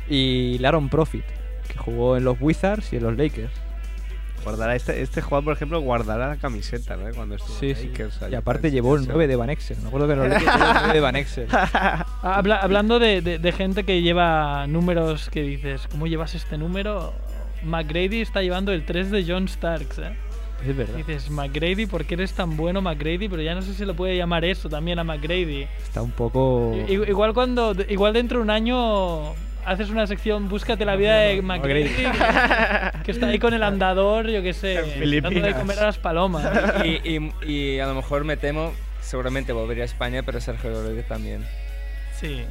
Y Laron Profit, que jugó en los Wizards y en los Lakers. Guardará este, este jugador, por ejemplo, guardará la camiseta, ¿no? Cuando estuvo Sí, sí. Lakers, Y aparte llevó el Sixers. 9 de Van Exel. Me acuerdo que los Lakers llevó el 9 de Van Exel. Habla- hablando de, de- de gente que lleva números que dices, ¿cómo llevas este número? McGrady está llevando el 3 de John Starks, ¿eh? Es verdad. Dices, McGrady, ¿por qué eres tan bueno, McGrady? Pero ya no sé si lo puede llamar eso también a McGrady. Está un poco... I- Igual cuando, igual dentro de un año haces una sección, búscate la vida de McGrady, que, que está ahí con el andador, yo qué sé, dándole de comer a las palomas. Y, y- y a lo mejor me temo, seguramente volvería a España, pero Sergio Rodríguez también. Sí,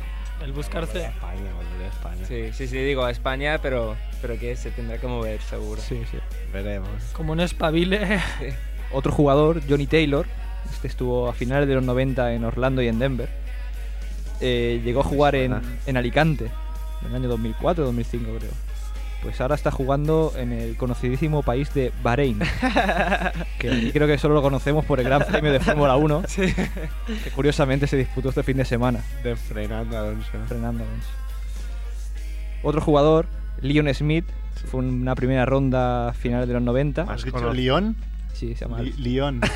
el buscarse. España, volveré a España. Sí, sí, sí, digo a España, pero, pero que se tendrá que mover, seguro. Sí, sí. Veremos. Como no espabile. Otro jugador, Johnny Taylor, este estuvo a finales de los 90 en Orlando y en Denver. Eh, llegó a jugar en, en Alicante en el año 2004 2005 creo. Pues ahora está jugando en el conocidísimo país de Bahrein. que aquí creo que solo lo conocemos por el Gran Premio de Fórmula 1. Que curiosamente se disputó este fin de semana. De Fernando Alonso. Fernando Alonso. Otro jugador, Leon Smith, fue una primera ronda a finales de los 90. ¿Has dicho León? Sí, se llama. León.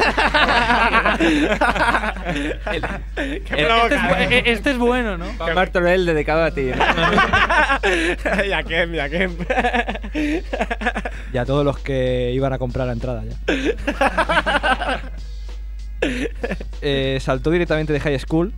Este es, bu- este es bueno, ¿no? Juan Martorell dedicado a ti. ¿no? ya Kem, ya Kem. Y a todos los que iban a comprar la entrada ya. Eh, saltó directamente de high school,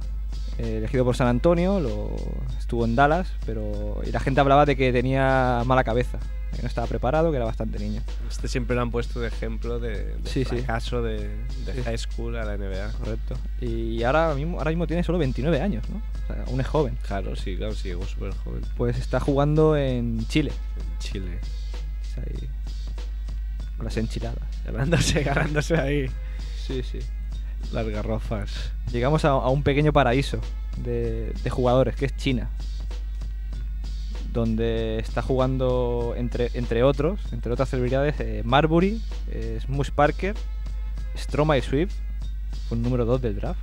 eh, elegido por San Antonio, lo, estuvo en Dallas, pero y la gente hablaba de que tenía mala cabeza, que no estaba preparado, que era bastante niño. Este siempre lo han puesto de ejemplo de, de Sí, de, de Sí. high school a la NBA. Correcto. Y ahora mismo, ahora mismo tiene solo 29 años, ¿no? O sea, aún es joven. Claro, sí, claro, sí, llegó súper joven. Pues está jugando en Chile. En Chile. Ahí, con las enchiladas. Ganándose, ganándose ahí. Sí, sí. Las garrofas. Llegamos a, a un pequeño paraíso de, de jugadores, que es China. Donde está jugando, entre, entre otros, entre otras celebridades, eh, Marbury, eh, Smush Parker, Stromae Swift, fue un número 2 del draft,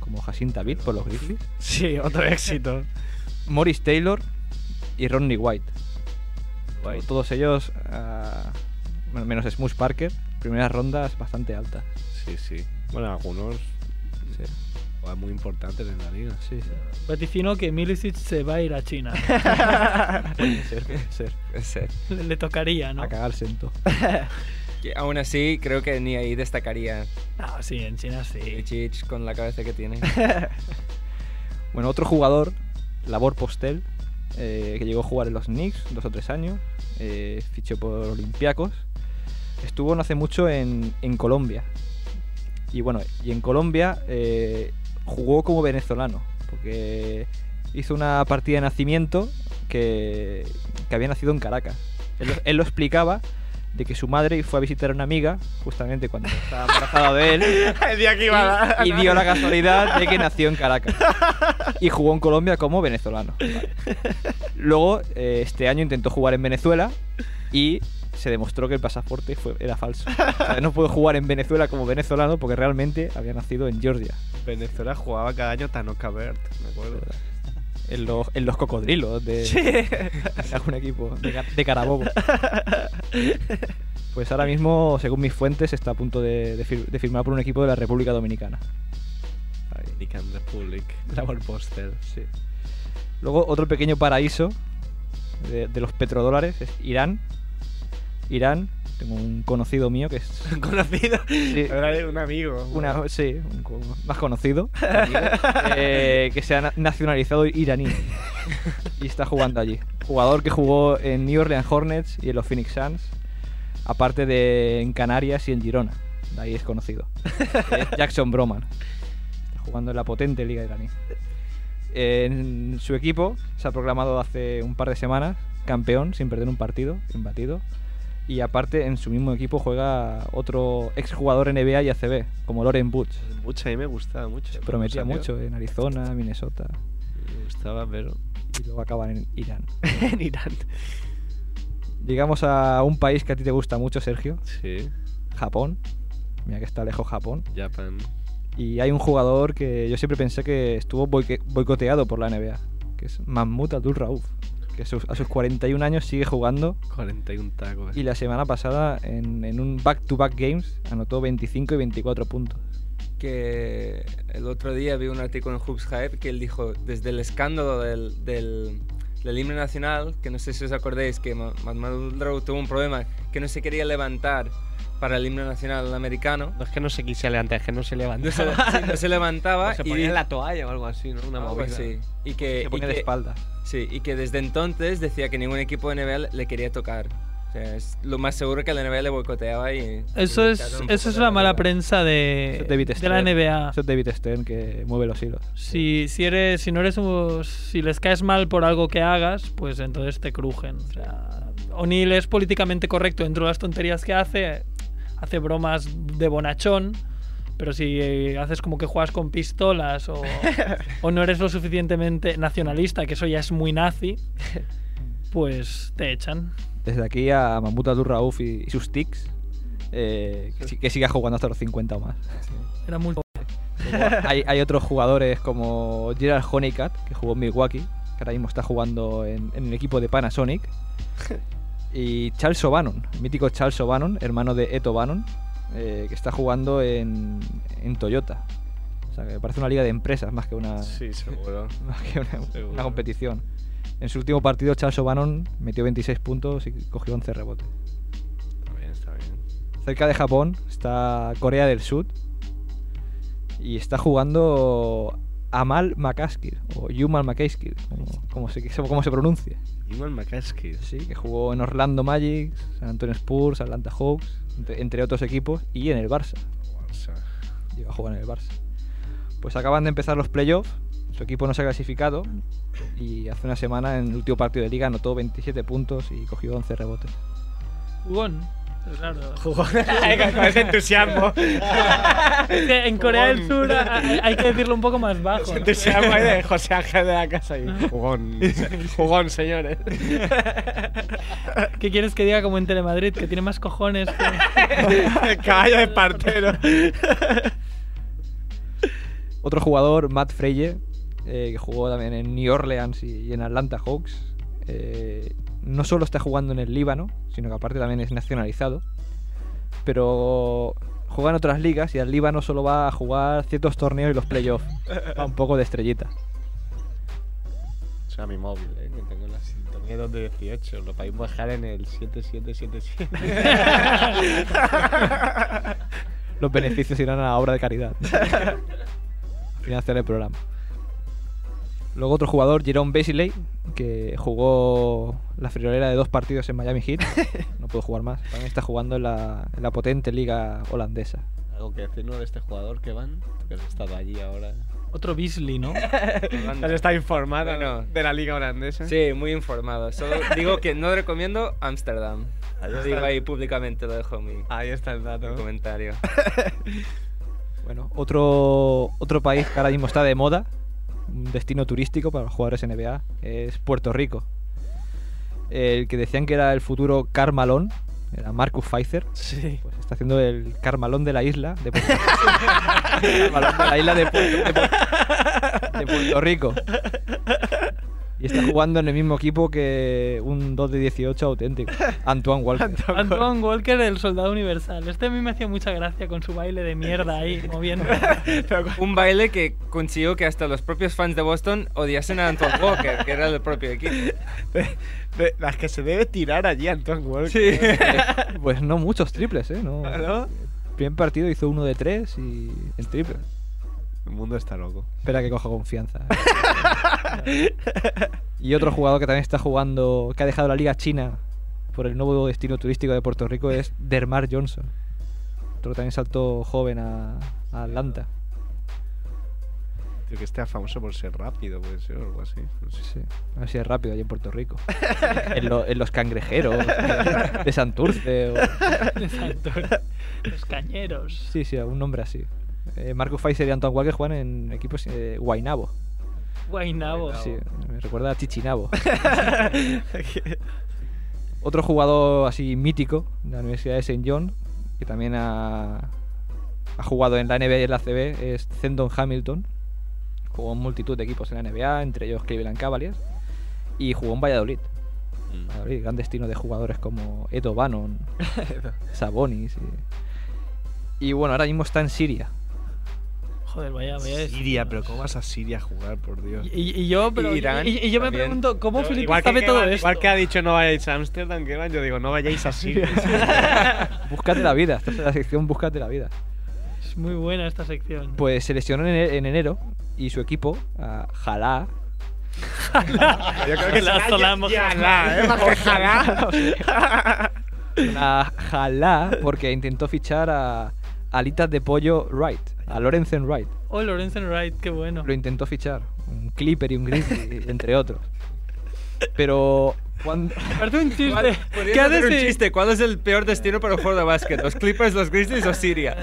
como Hassan David por los Grizzlies. Sí, otro éxito. Morris Taylor y Rodney White. White. Todos ellos, bueno, menos Smush Parker, primeras rondas bastante altas. Sí, sí. Bueno, algunos muy importantes en la liga. Sí, sí. Vaticino que Milicic se va a ir a China. Puede ser, puede ser. Puede ser. Le, le tocaría, ¿no? A cagarse en todo. Que aún así, creo que ni ahí destacaría Ah, sí, en China sí. Milicic con la cabeza que tiene. Bueno, otro jugador, Labor Postel, eh, que llegó a jugar en los Knicks dos o tres años, eh, fichó por Olympiacos. Estuvo no hace mucho en, en Colombia. Y bueno, y en Colombia eh, jugó como venezolano, porque hizo una partida de nacimiento que, que había nacido en Caracas. Él, lo- él lo explicaba de que su madre fue a visitar a una amiga justamente cuando estaba embarazada de él El día que iba a- y, y dio la casualidad de que nació en Caracas y jugó en Colombia como venezolano. Vale. Luego, eh, este año intentó jugar en Venezuela y se demostró que el pasaporte fue, era falso. O sea, no pudo jugar en Venezuela como venezolano porque realmente había nacido en Georgia, Venezuela jugaba cada año Tanoka Bert, me acuerdo. en los, en los cocodrilos de, Sí. de algún equipo de, Ca- de Carabobo. Pues ahora mismo, según mis fuentes, está a punto de, de fir- de firmar por un equipo de la República Dominicana. Dominican Republic. Sí. Luego, otro pequeño paraíso de, de los petrodólares es Irán. Irán, tengo un conocido mío que es. ¿Conocido? Sí. Un amigo. Una, sí, un co- más conocido, amigo, eh, que se ha na- nacionalizado iraní y está jugando allí. Jugador que jugó en New Orleans Hornets y en los Phoenix Suns, aparte de en Canarias y en Girona. De ahí es conocido. Es Jackson Broman. Está jugando en la potente liga iraní. En su equipo se ha proclamado hace un par de semanas campeón sin perder un partido, imbatido. Y aparte en su mismo equipo juega otro exjugador NBA y ACB, como Loren Butch. Mucho, a mí me gustaba mucho. Prometía Salió. mucho en Arizona, Minnesota. Me gustaba, pero. Y luego acaban en Irán. en Irán. Llegamos a un país que a ti te gusta mucho, Sergio. Sí. Japón. Mira que está lejos Japón. Japan. Y hay un jugador que yo siempre pensé que estuvo boicoteado por la NBA, que es Mahmoud Abdul Rauf, que a sus, a sus 41 años sigue jugando 41 tacos. y la semana pasada en, en un back-to-back games anotó 25 y 24 puntos. que el otro día vi un artículo en Hoops Hype que él dijo, desde el escándalo del, del, del himno nacional, que no sé si os acordáis, que Ma- Mahmoud Abdul tuvo un problema, que no se quería levantar para el himno nacional americano. No es que no se quise levantar, es que no se levantaba. No se, sí, no se levantaba O se y ponía en la toalla o algo así, ¿no? Una movida. así. Y que, Se y ponía de que- espalda. Sí, y que desde entonces decía que ningún equipo de NBA le quería tocar. O sea, es lo más seguro que la NBA le boicoteaba y... Eso y es, eso es de la mala prensa de, es David de la Stern. NBA. Eso es David Stern que mueve los hilos. Si, si eres, si no eres un- si les caes mal por algo que hagas, pues entonces te crujen. O sea, O'Neill es políticamente correcto dentro de las tonterías que hace, hace bromas de bonachón, pero si eh, haces como que juegas con pistolas o, o no eres lo suficientemente nacionalista, que eso ya es muy nazi, pues te echan. Desde aquí a Abdul Rauf y, y sus tics, eh, que, que siga jugando hasta los 50 o más. Era muy hay, hay otros jugadores como Gerald Honeycutt, que jugó en Milwaukee, que ahora mismo está jugando en, en el equipo de Panasonic. Y Charles O'Bannon, el mítico Charles O'Bannon, hermano de Eto Bannon, eh, que está jugando en, en Toyota. O sea, que parece una liga de empresas más que una, Sí, seguro. más que una, Seguro. una competición. En su último partido, Charles O'Bannon metió 26 puntos y cogió 11 rebotes. Está bien, está bien. Cerca de Japón está Corea del Sur y está jugando Amal Makaskir o Yumal Makaskir, como, como se, como se pronuncia. Yumal Makaskir. Sí, que jugó en Orlando Magic, San Antonio Spurs, Atlanta Hawks, entre, entre otros equipos, y en el Barça. Llegó a jugar en el Barça. Pues acaban de empezar los playoffs, su equipo no se ha clasificado y hace una semana en el último partido de liga anotó 27 puntos y cogió 11 rebotes. Jugón. Claro. Jugón. Con ese entusiasmo. Es que en Corea del. Sur hay hay que decirlo un poco más bajo. Ese ¿no? entusiasmo ahí de José Ángel de la casa y jugón. Jugón, señores. ¿Qué quieres que diga como en Telemadrid? Que tiene más cojones que... El caballo de partero. Otro jugador, Matt Freye, eh, que jugó también en New Orleans y, y en Atlanta Hawks, eh, no solo está jugando en el Líbano, sino que aparte también es nacionalizado, pero juega en otras ligas y al Líbano solo va a jugar ciertos torneos y los playoffs. Va un poco de estrellita. Sea, mi móvil, ¿eh? que tengo la sintonía 2 de 18. Lo podéis bajar en el 7777. Los beneficios irán a la obra de caridad. Financiar el programa. Luego otro jugador, Jerome Basiley, que jugó la friolera de dos partidos en Miami Heat. No pudo jugar más. También está jugando en la, en la potente liga holandesa. Algo que decir, ¿no? De este jugador que van, que has estado allí ahora. Otro Beasley, ¿no? Has estado informado Bueno. ¿no? de la liga holandesa. Sí, muy informado. Solo digo que no recomiendo Ámsterdam. Está. digo ahí públicamente, lo dejo en mi Ahí está el dato. comentario. Bueno, otro, otro país que ahora mismo está de moda, un destino turístico para los jugadores NBA, es Puerto Rico. El que decían que era el futuro Carmalón, era Marcus Pfizer. Sí. Pues está haciendo el Carmalón de la isla de Puerto Carmalón de la isla de Puerto, de Puerto- de Puerto Rico. Y está jugando en el mismo equipo que un 2 de 18 auténtico, Antoine Walker. Antoine Walker, el soldado universal. Este a mí me hacía mucha gracia con su baile de mierda ahí, moviendo. Un baile que consiguió que hasta los propios fans de Boston odiasen a Antoine Walker, que era del propio equipo. Las que se debe tirar allí Antoine Walker. Sí. Pues no muchos triples, ¿eh? No. ¿No? El primer partido hizo uno de tres y en triple. El mundo está loco. Espera que coja confianza. y otro jugador que también está jugando, que ha dejado la liga china por el nuevo destino turístico de Puerto Rico es Dermar Johnson. Otro que también saltó joven a, a Atlanta. Tío, que esté famoso por ser rápido, puede ser, o algo así. No sé. Sí, a ver si es rápido allí en Puerto Rico. en, lo- en los cangrejeros de Santurce. o- De Santurce. Los cañeros. Sí, sí, un nombre así. Eh, Marcus Pfizer y Antoine Walker juegan en equipos eh, Guaynabo. Guaynabo. Sí, me recuerda a Chichinabo. Otro jugador así mítico de la Universidad de St. John, que también ha, ha jugado en la NBA y en la CB, es Zendon Hamilton. Jugó en multitud de equipos en la NBA, entre ellos Cleveland Cavaliers, y jugó en Valladolid. Valladolid, gran destino de jugadores como Edo Bannon, Sabonis. Y, y bueno, ahora mismo está en Siria. Joder, vaya, vaya. Siria, pero ¿cómo vas a Siria a jugar, por Dios? Y, y yo, pero, Irán y, y yo me pregunto, ¿cómo Pero Felipe igual sabe que todo esto? Igual que ha dicho no vayáis a Ámsterdam, que van, yo digo no vayáis a Siria. Búscate la vida, esta es la sección Búscate la vida. Es muy buena esta sección. Pues se lesionó en, en enero y su equipo, a Jalá. Yo creo que ya- Jalá, ¿eh? Más que Jalá. Una Jalá porque intentó fichar a Alitas de Pollo Wright, a Lorenzen Wright. Oh, Lorenzen Wright, qué bueno. Lo intentó fichar, un Clipper y un Grizzly, entre otros. Pero cuando... Parece un chiste. ¿Cuál- ¿Qué hacer un chiste? ¿Cuál es el peor destino para un juego de básquet? ¿Los Clippers, los Grizzlies o Siria?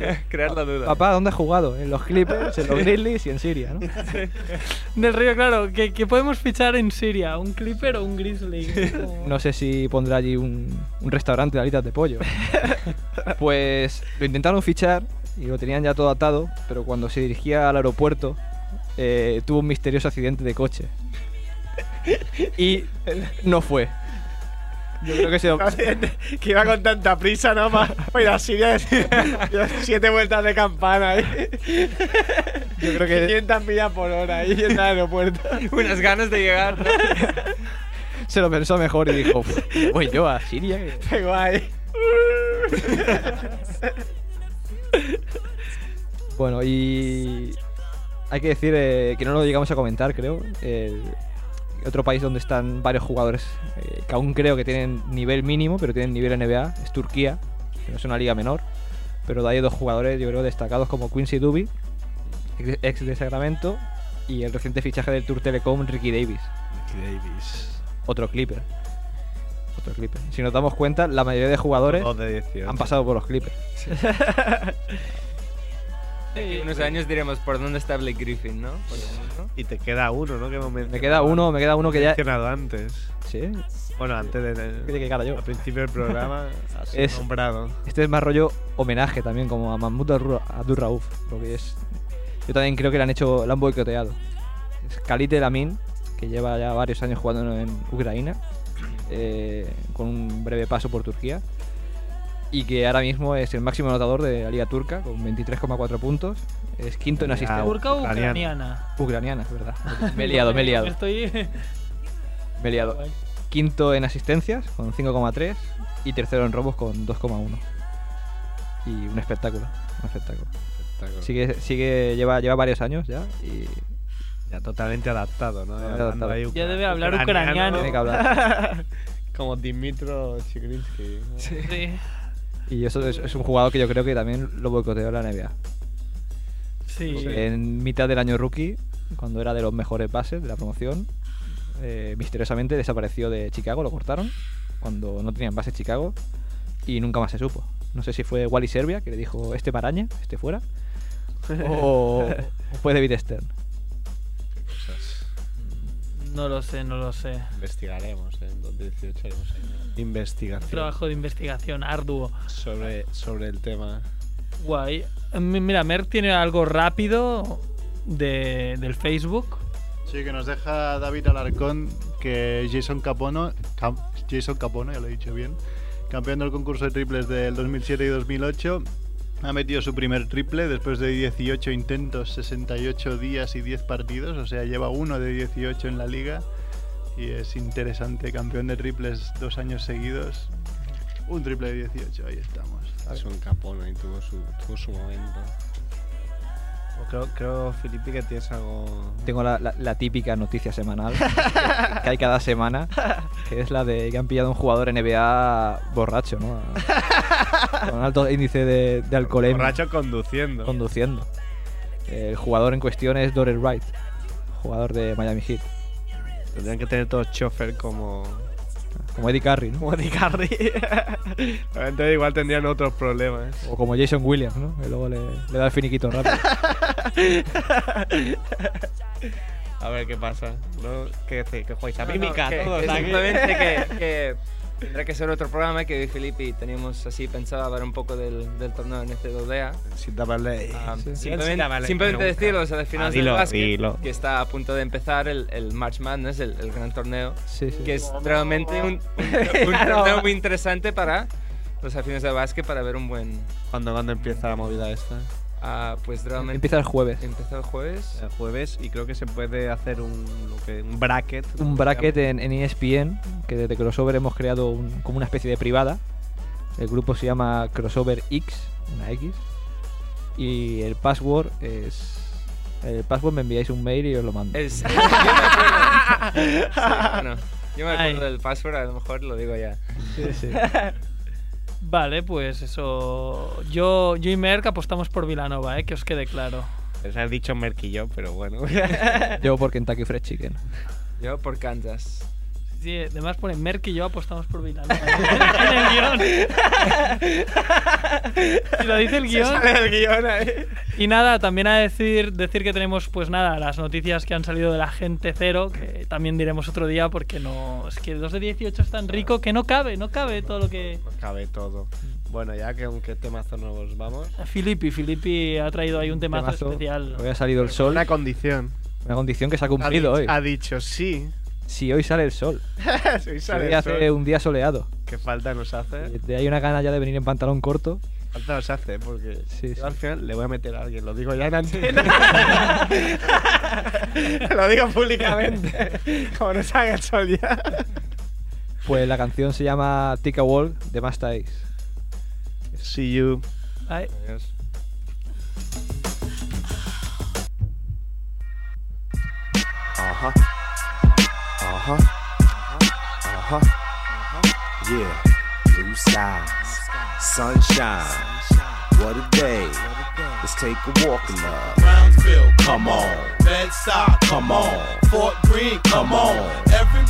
Crear la duda. Papá, ¿dónde has jugado? En los Clippers, en los Grizzlies y en Siria, ¿no? Del río, claro, que, que podemos fichar en Siria, un Clipper o un Grizzly. No sé si pondrá allí un, un restaurante de alitas de pollo. Pues lo intentaron fichar y lo tenían ya todo atado, pero cuando se dirigía al aeropuerto eh, tuvo un misterioso accidente de coche. Y no fue. Yo creo que se lo- que iba con tanta prisa, ¿no? Para ir a Siria siete vueltas de campana ahí. Yo creo que- 500 millas por hora ahí en el aeropuerto. Unas ganas de llegar. ¿no? se lo pensó mejor y dijo, "Uf, voy yo a Siria. Qué guay. Bueno, y hay que decir eh, que no lo llegamos a comentar, creo. otro país donde están varios jugadores eh, que aún creo que tienen nivel mínimo, pero tienen nivel NBA, es Turquía, que no es una liga menor. Pero de ahí hay dos jugadores, yo creo, destacados como Quincy Duby, ex de Sacramento, y el reciente fichaje del Tour Telecom, Ricky Davis. Ricky Davis. Otro Clipper. Si nos damos cuenta, la mayoría de jugadores Dos de 18. han pasado por los Clippers. En unos años diremos por dónde está Blake Griffin, ¿no? Y te queda uno, ¿no? Que Me queda uno, me queda uno que ya. mencionado antes. Sí. Bueno, antes de, ¿Qué- qué cara yo? al principio del programa has Es- nombrado. Este es más rollo homenaje también, como a Mahmoud Abdul- Abdul Rauf. Porque es. Yo también creo que le han hecho, le han boicoteado. Es Khalid El Amin, que lleva ya varios años jugando en Ucrania, eh, con un breve paso por Turquía. Y que ahora mismo es el máximo anotador de la Liga Turca, con 23,4 puntos. Es quinto en asistencia. ¿Turca o ucraniana? Ucraniana, es verdad. Me he liado, me he liado. Estoy... Me he liado. Quinto en asistencias con 5,3 y tercero en robos con 2,1. Y un espectáculo, un espectáculo. Espectáculo. Sigue, sigue lleva, lleva varios años ya y Ya totalmente adaptado, ¿no? Totalmente Hablando adaptado. ahí Ya debe hablar ucraniano. Tiene que hablar. Como Dimitro Chigrinsky. ¿no? Sí. y eso es, es un jugador que yo creo que también lo boicoteó la NBA. Sí. Porque En mitad del año rookie, cuando era de los mejores bases de la promoción, eh, misteriosamente desapareció de Chicago, lo cortaron cuando no tenían base Chicago y nunca más se supo. No sé si fue Wally Serbia que le dijo este paraña, este fuera, o, o fue David Stern. No lo sé, no lo sé. Investigaremos, ¿eh? en 2018 haremos investigación Trabajo de investigación arduo. sobre, sobre el tema. Guay. Mira, Merck tiene algo rápido de, del Facebook. Sí, que nos deja David Alarcón que Jason Capono, Cam- Jason Capono, ya lo he dicho bien, campeón del concurso de triples del 2007 y 2008, ha metido su primer triple después de 18 intentos, 68 días y 10 partidos, o sea, lleva uno de 18 en la liga y es interesante, campeón de triples dos años seguidos, un triple de 18, ahí estamos. Es un capón y tuvo su, tuvo su momento. Creo, creo, Filipe, que tienes algo. Tengo la, la- la típica noticia semanal que, que hay cada semana, que es la de que han pillado un jugador NBA borracho, ¿no? Con alto índice de, de alcoholemia. Borracho conduciendo. Conduciendo. El jugador en cuestión es Dorel Wright, jugador de Miami Heat. Tendrían que tener todos chofer como. Como Eddie Curry, ¿no? Como Eddie Curry. Entonces igual tendrían otros problemas. O como Jason Williams, ¿no? Que luego le, le da el finiquito rápido. A ver qué pasa. ¿no? ¿Qué, qué, qué jugáis? A No, no, mímica, que- todos que aquí. simplemente que, que tendrá que ser otro programa que hoy Felipe y teníamos así pensado hablar un poco del, del torneo en este 2DA. Sin. Ah, Sí. simplemente taparle, simplemente decirlo, o sea, de finales Ah, dilo, del básquet, dilo. que está a punto de empezar el, el March Madness, el, el gran torneo, Sí, sí. que es realmente un, un, un torneo muy interesante para los afines del básquet para ver un buen... ¿Cuándo, ¿Cuándo empieza la movida esta? Ah, pues realmente... Empieza el jueves. Empieza el jueves. El jueves y creo que se puede hacer un, lo que, un bracket. Un bracket en, en ESPN, que desde Crossover hemos creado un- como una especie de privada. El grupo se llama Crossover X, una X. Y el password es... El password me enviáis un mail y os lo mando. Es- yo me acuerdo. Sí, bueno, yo me acuerdo del password, a lo mejor lo digo ya. Sí, sí. Vale, pues eso. Yo, yo y Merck apostamos por Vilanova, ¿eh? que os quede claro. Les has dicho Merck y yo, pero bueno. Yo por Kentucky Fried Chicken. Yo por Kansas. Sí, además pone Merck y yo apostamos por Vilanova. en el guion. y lo dice el Se guion. sale el guion ahí. Y nada, también a decir, decir que tenemos, pues nada, las noticias que han salido de la gente cero, que también diremos otro día, porque no. Es que 2 de 18 es tan rico que no cabe, no cabe todo lo que. Nos cabe todo. Bueno, ya que aunque temazo nos vamos. Filippi, Filippi ha traído ahí un temazo, Temazo. especial. Hoy ha salido el sol. Una condición. Una condición que se ha Ha, cumplido dicho- hoy. ha dicho sí. Si hoy sale el sol. Si hoy Si sale hoy el hace sol. un día soleado. Qué falta nos hace. De ahí una gana ya de venir en pantalón corto. Falta nos hace, porque Sí, al final le voy a meter a alguien, lo digo ya en antena. lo digo públicamente. Como no salga el sol ya. Pues la canción se llama Take a Walk de Masta Ace. See you. Ay. Uh huh. Uh huh. Uh huh. Yeah. Blue skies, sunshine. What a day. Let's take a walk in love. Brownsville, come on. Bedside, come on. Fort Greene, come on.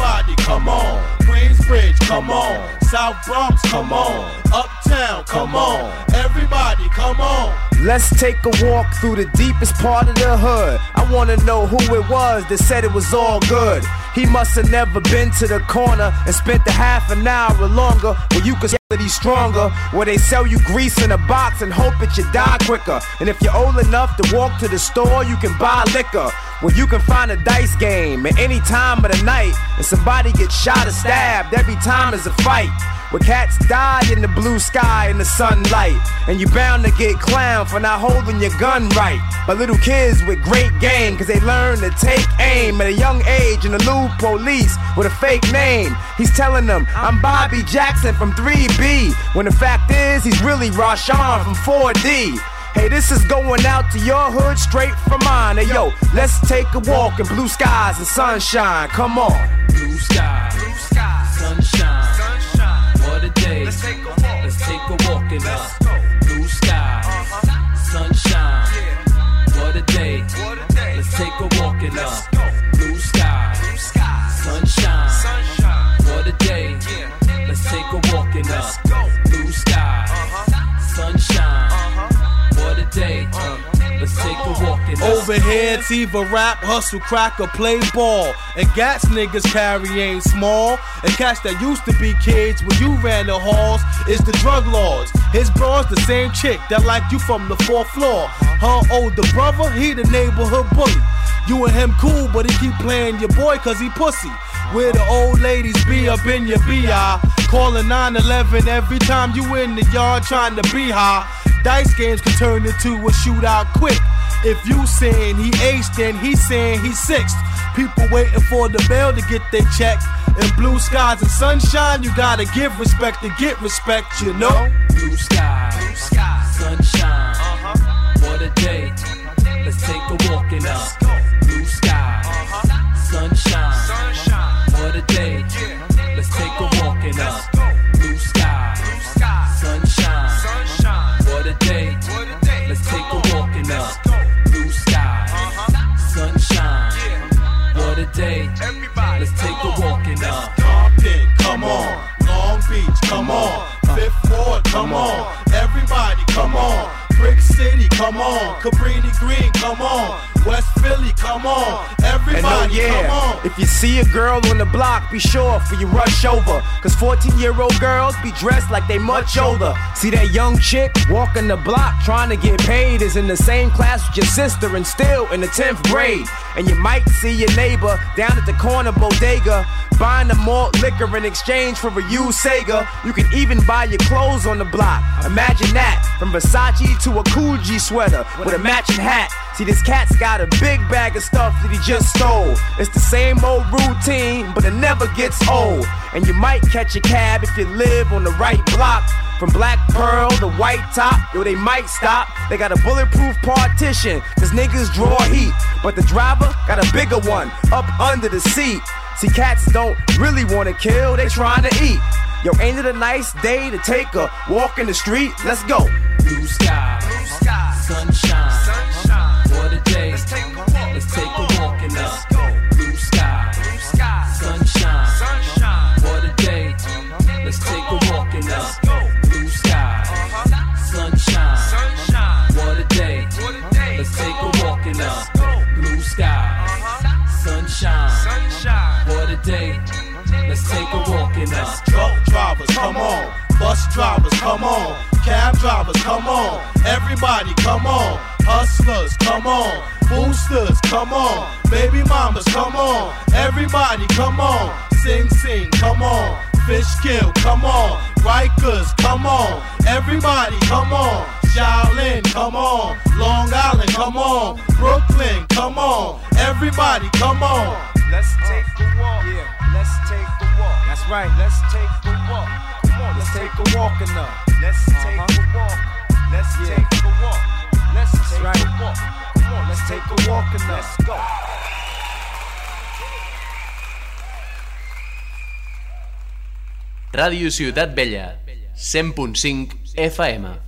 Everybody, come on. Queensbridge, come on. South Bronx, come on. Uptown, come on. Everybody, come on. Let's take a walk through the deepest part of the hood. I wanna know who it was that said it was all good. He must have never been to the corner and spent a half an hour longer where you could he's stronger. Where they sell you grease in a box and hope that you die quicker. And if you're old enough to walk to the store, you can buy liquor. Where you can find a dice game at any time of the night. And somebody gets shot or stabbed every time there's a fight. Where cats die in the blue sky in the sunlight. And you bound to get clown for not holding your gun right. But little kids with great game, cause they learn to take aim at a young age in the new police with a fake name. He's telling them, I'm Bobby Jackson from 3B. When the fact is, he's really Rashawn from 4D. Hey, this is going out to your hood straight from mine. Hey, yo, let's take a walk in blue skies and sunshine. Come on. Blue sky, blue sky, sunshine, sunshine. What a day. Let's take a walk. Let's take a walk in the either rap, hustle, crack, or play ball. And gats niggas carry ain't small. And cats that used to be kids when you ran the halls is the drug lords. His bro's the same chick that like you from the fourth floor. Her older brother, he the neighborhood bully. You and him cool, but he keep playing your boy cause he pussy. Where the old ladies be up in your BI. Calling 911 every time you in the yard trying to be high. Dice games can turn into a shootout quick. If you saying he aged, then he saying he sixth. People waiting for the bail to get their check. In blue skies and sunshine, you gotta give respect to get respect, you know? blue sky, blue sky, sunshine. Uh-huh. What a day. Let's take a walk in the come on. Fifth Ward, come on. Everybody, come on. Brick City, come on. Cabrini Green, come on. West Philly, come on. Oh Everybody, yeah, come on. if you see a girl on the block, be sure for you rush over. Cause 14 year old girls be dressed like they much older. See that young chick walking the block trying to get paid is in the same class with your sister and still in the 10th grade. And you might see your neighbor down at the corner bodega buying the malt liquor in exchange for a used Sega. You can even buy your clothes on the block. Imagine that from Versace to a Coogee sweater with a matching hat. See, this cat's got a big bag of stuff that he just stole. It's the same old routine, but it never gets old. And you might catch a cab if you live on the right block. From Black Pearl to White Top, yo, they might stop. They got a bulletproof partition, cause niggas draw heat. But the driver got a bigger one up under the seat. See, cats don't really wanna kill, they trying to eat. Yo, ain't it a nice day to take a walk in the street? Let's go. blue sky, sunshine. What a day. Let's take a walk. Let's take a walk drivers, come on. Bus drivers, come on. Cab drivers, come on. Everybody, come on. Hustlers, come on. Boosters, come on. Baby mamas, come on. Everybody, come on. Sing, sing, come on. Fishkill, come on. Rikers, come on. Everybody, come on. Shaolin, come on. Long Island, come on. Brooklyn, come on. Everybody, come on. Let's take a walk. Yeah, let's take walk. That's right. Let's take a walk. Come on, let's take a walk enough. Let's uh-huh. take a walk. Let's take a walk. Let's take a walk. Come on, let's take a walk enough. Let's go. Ràdio Ciutat Vella, 100.5 FM.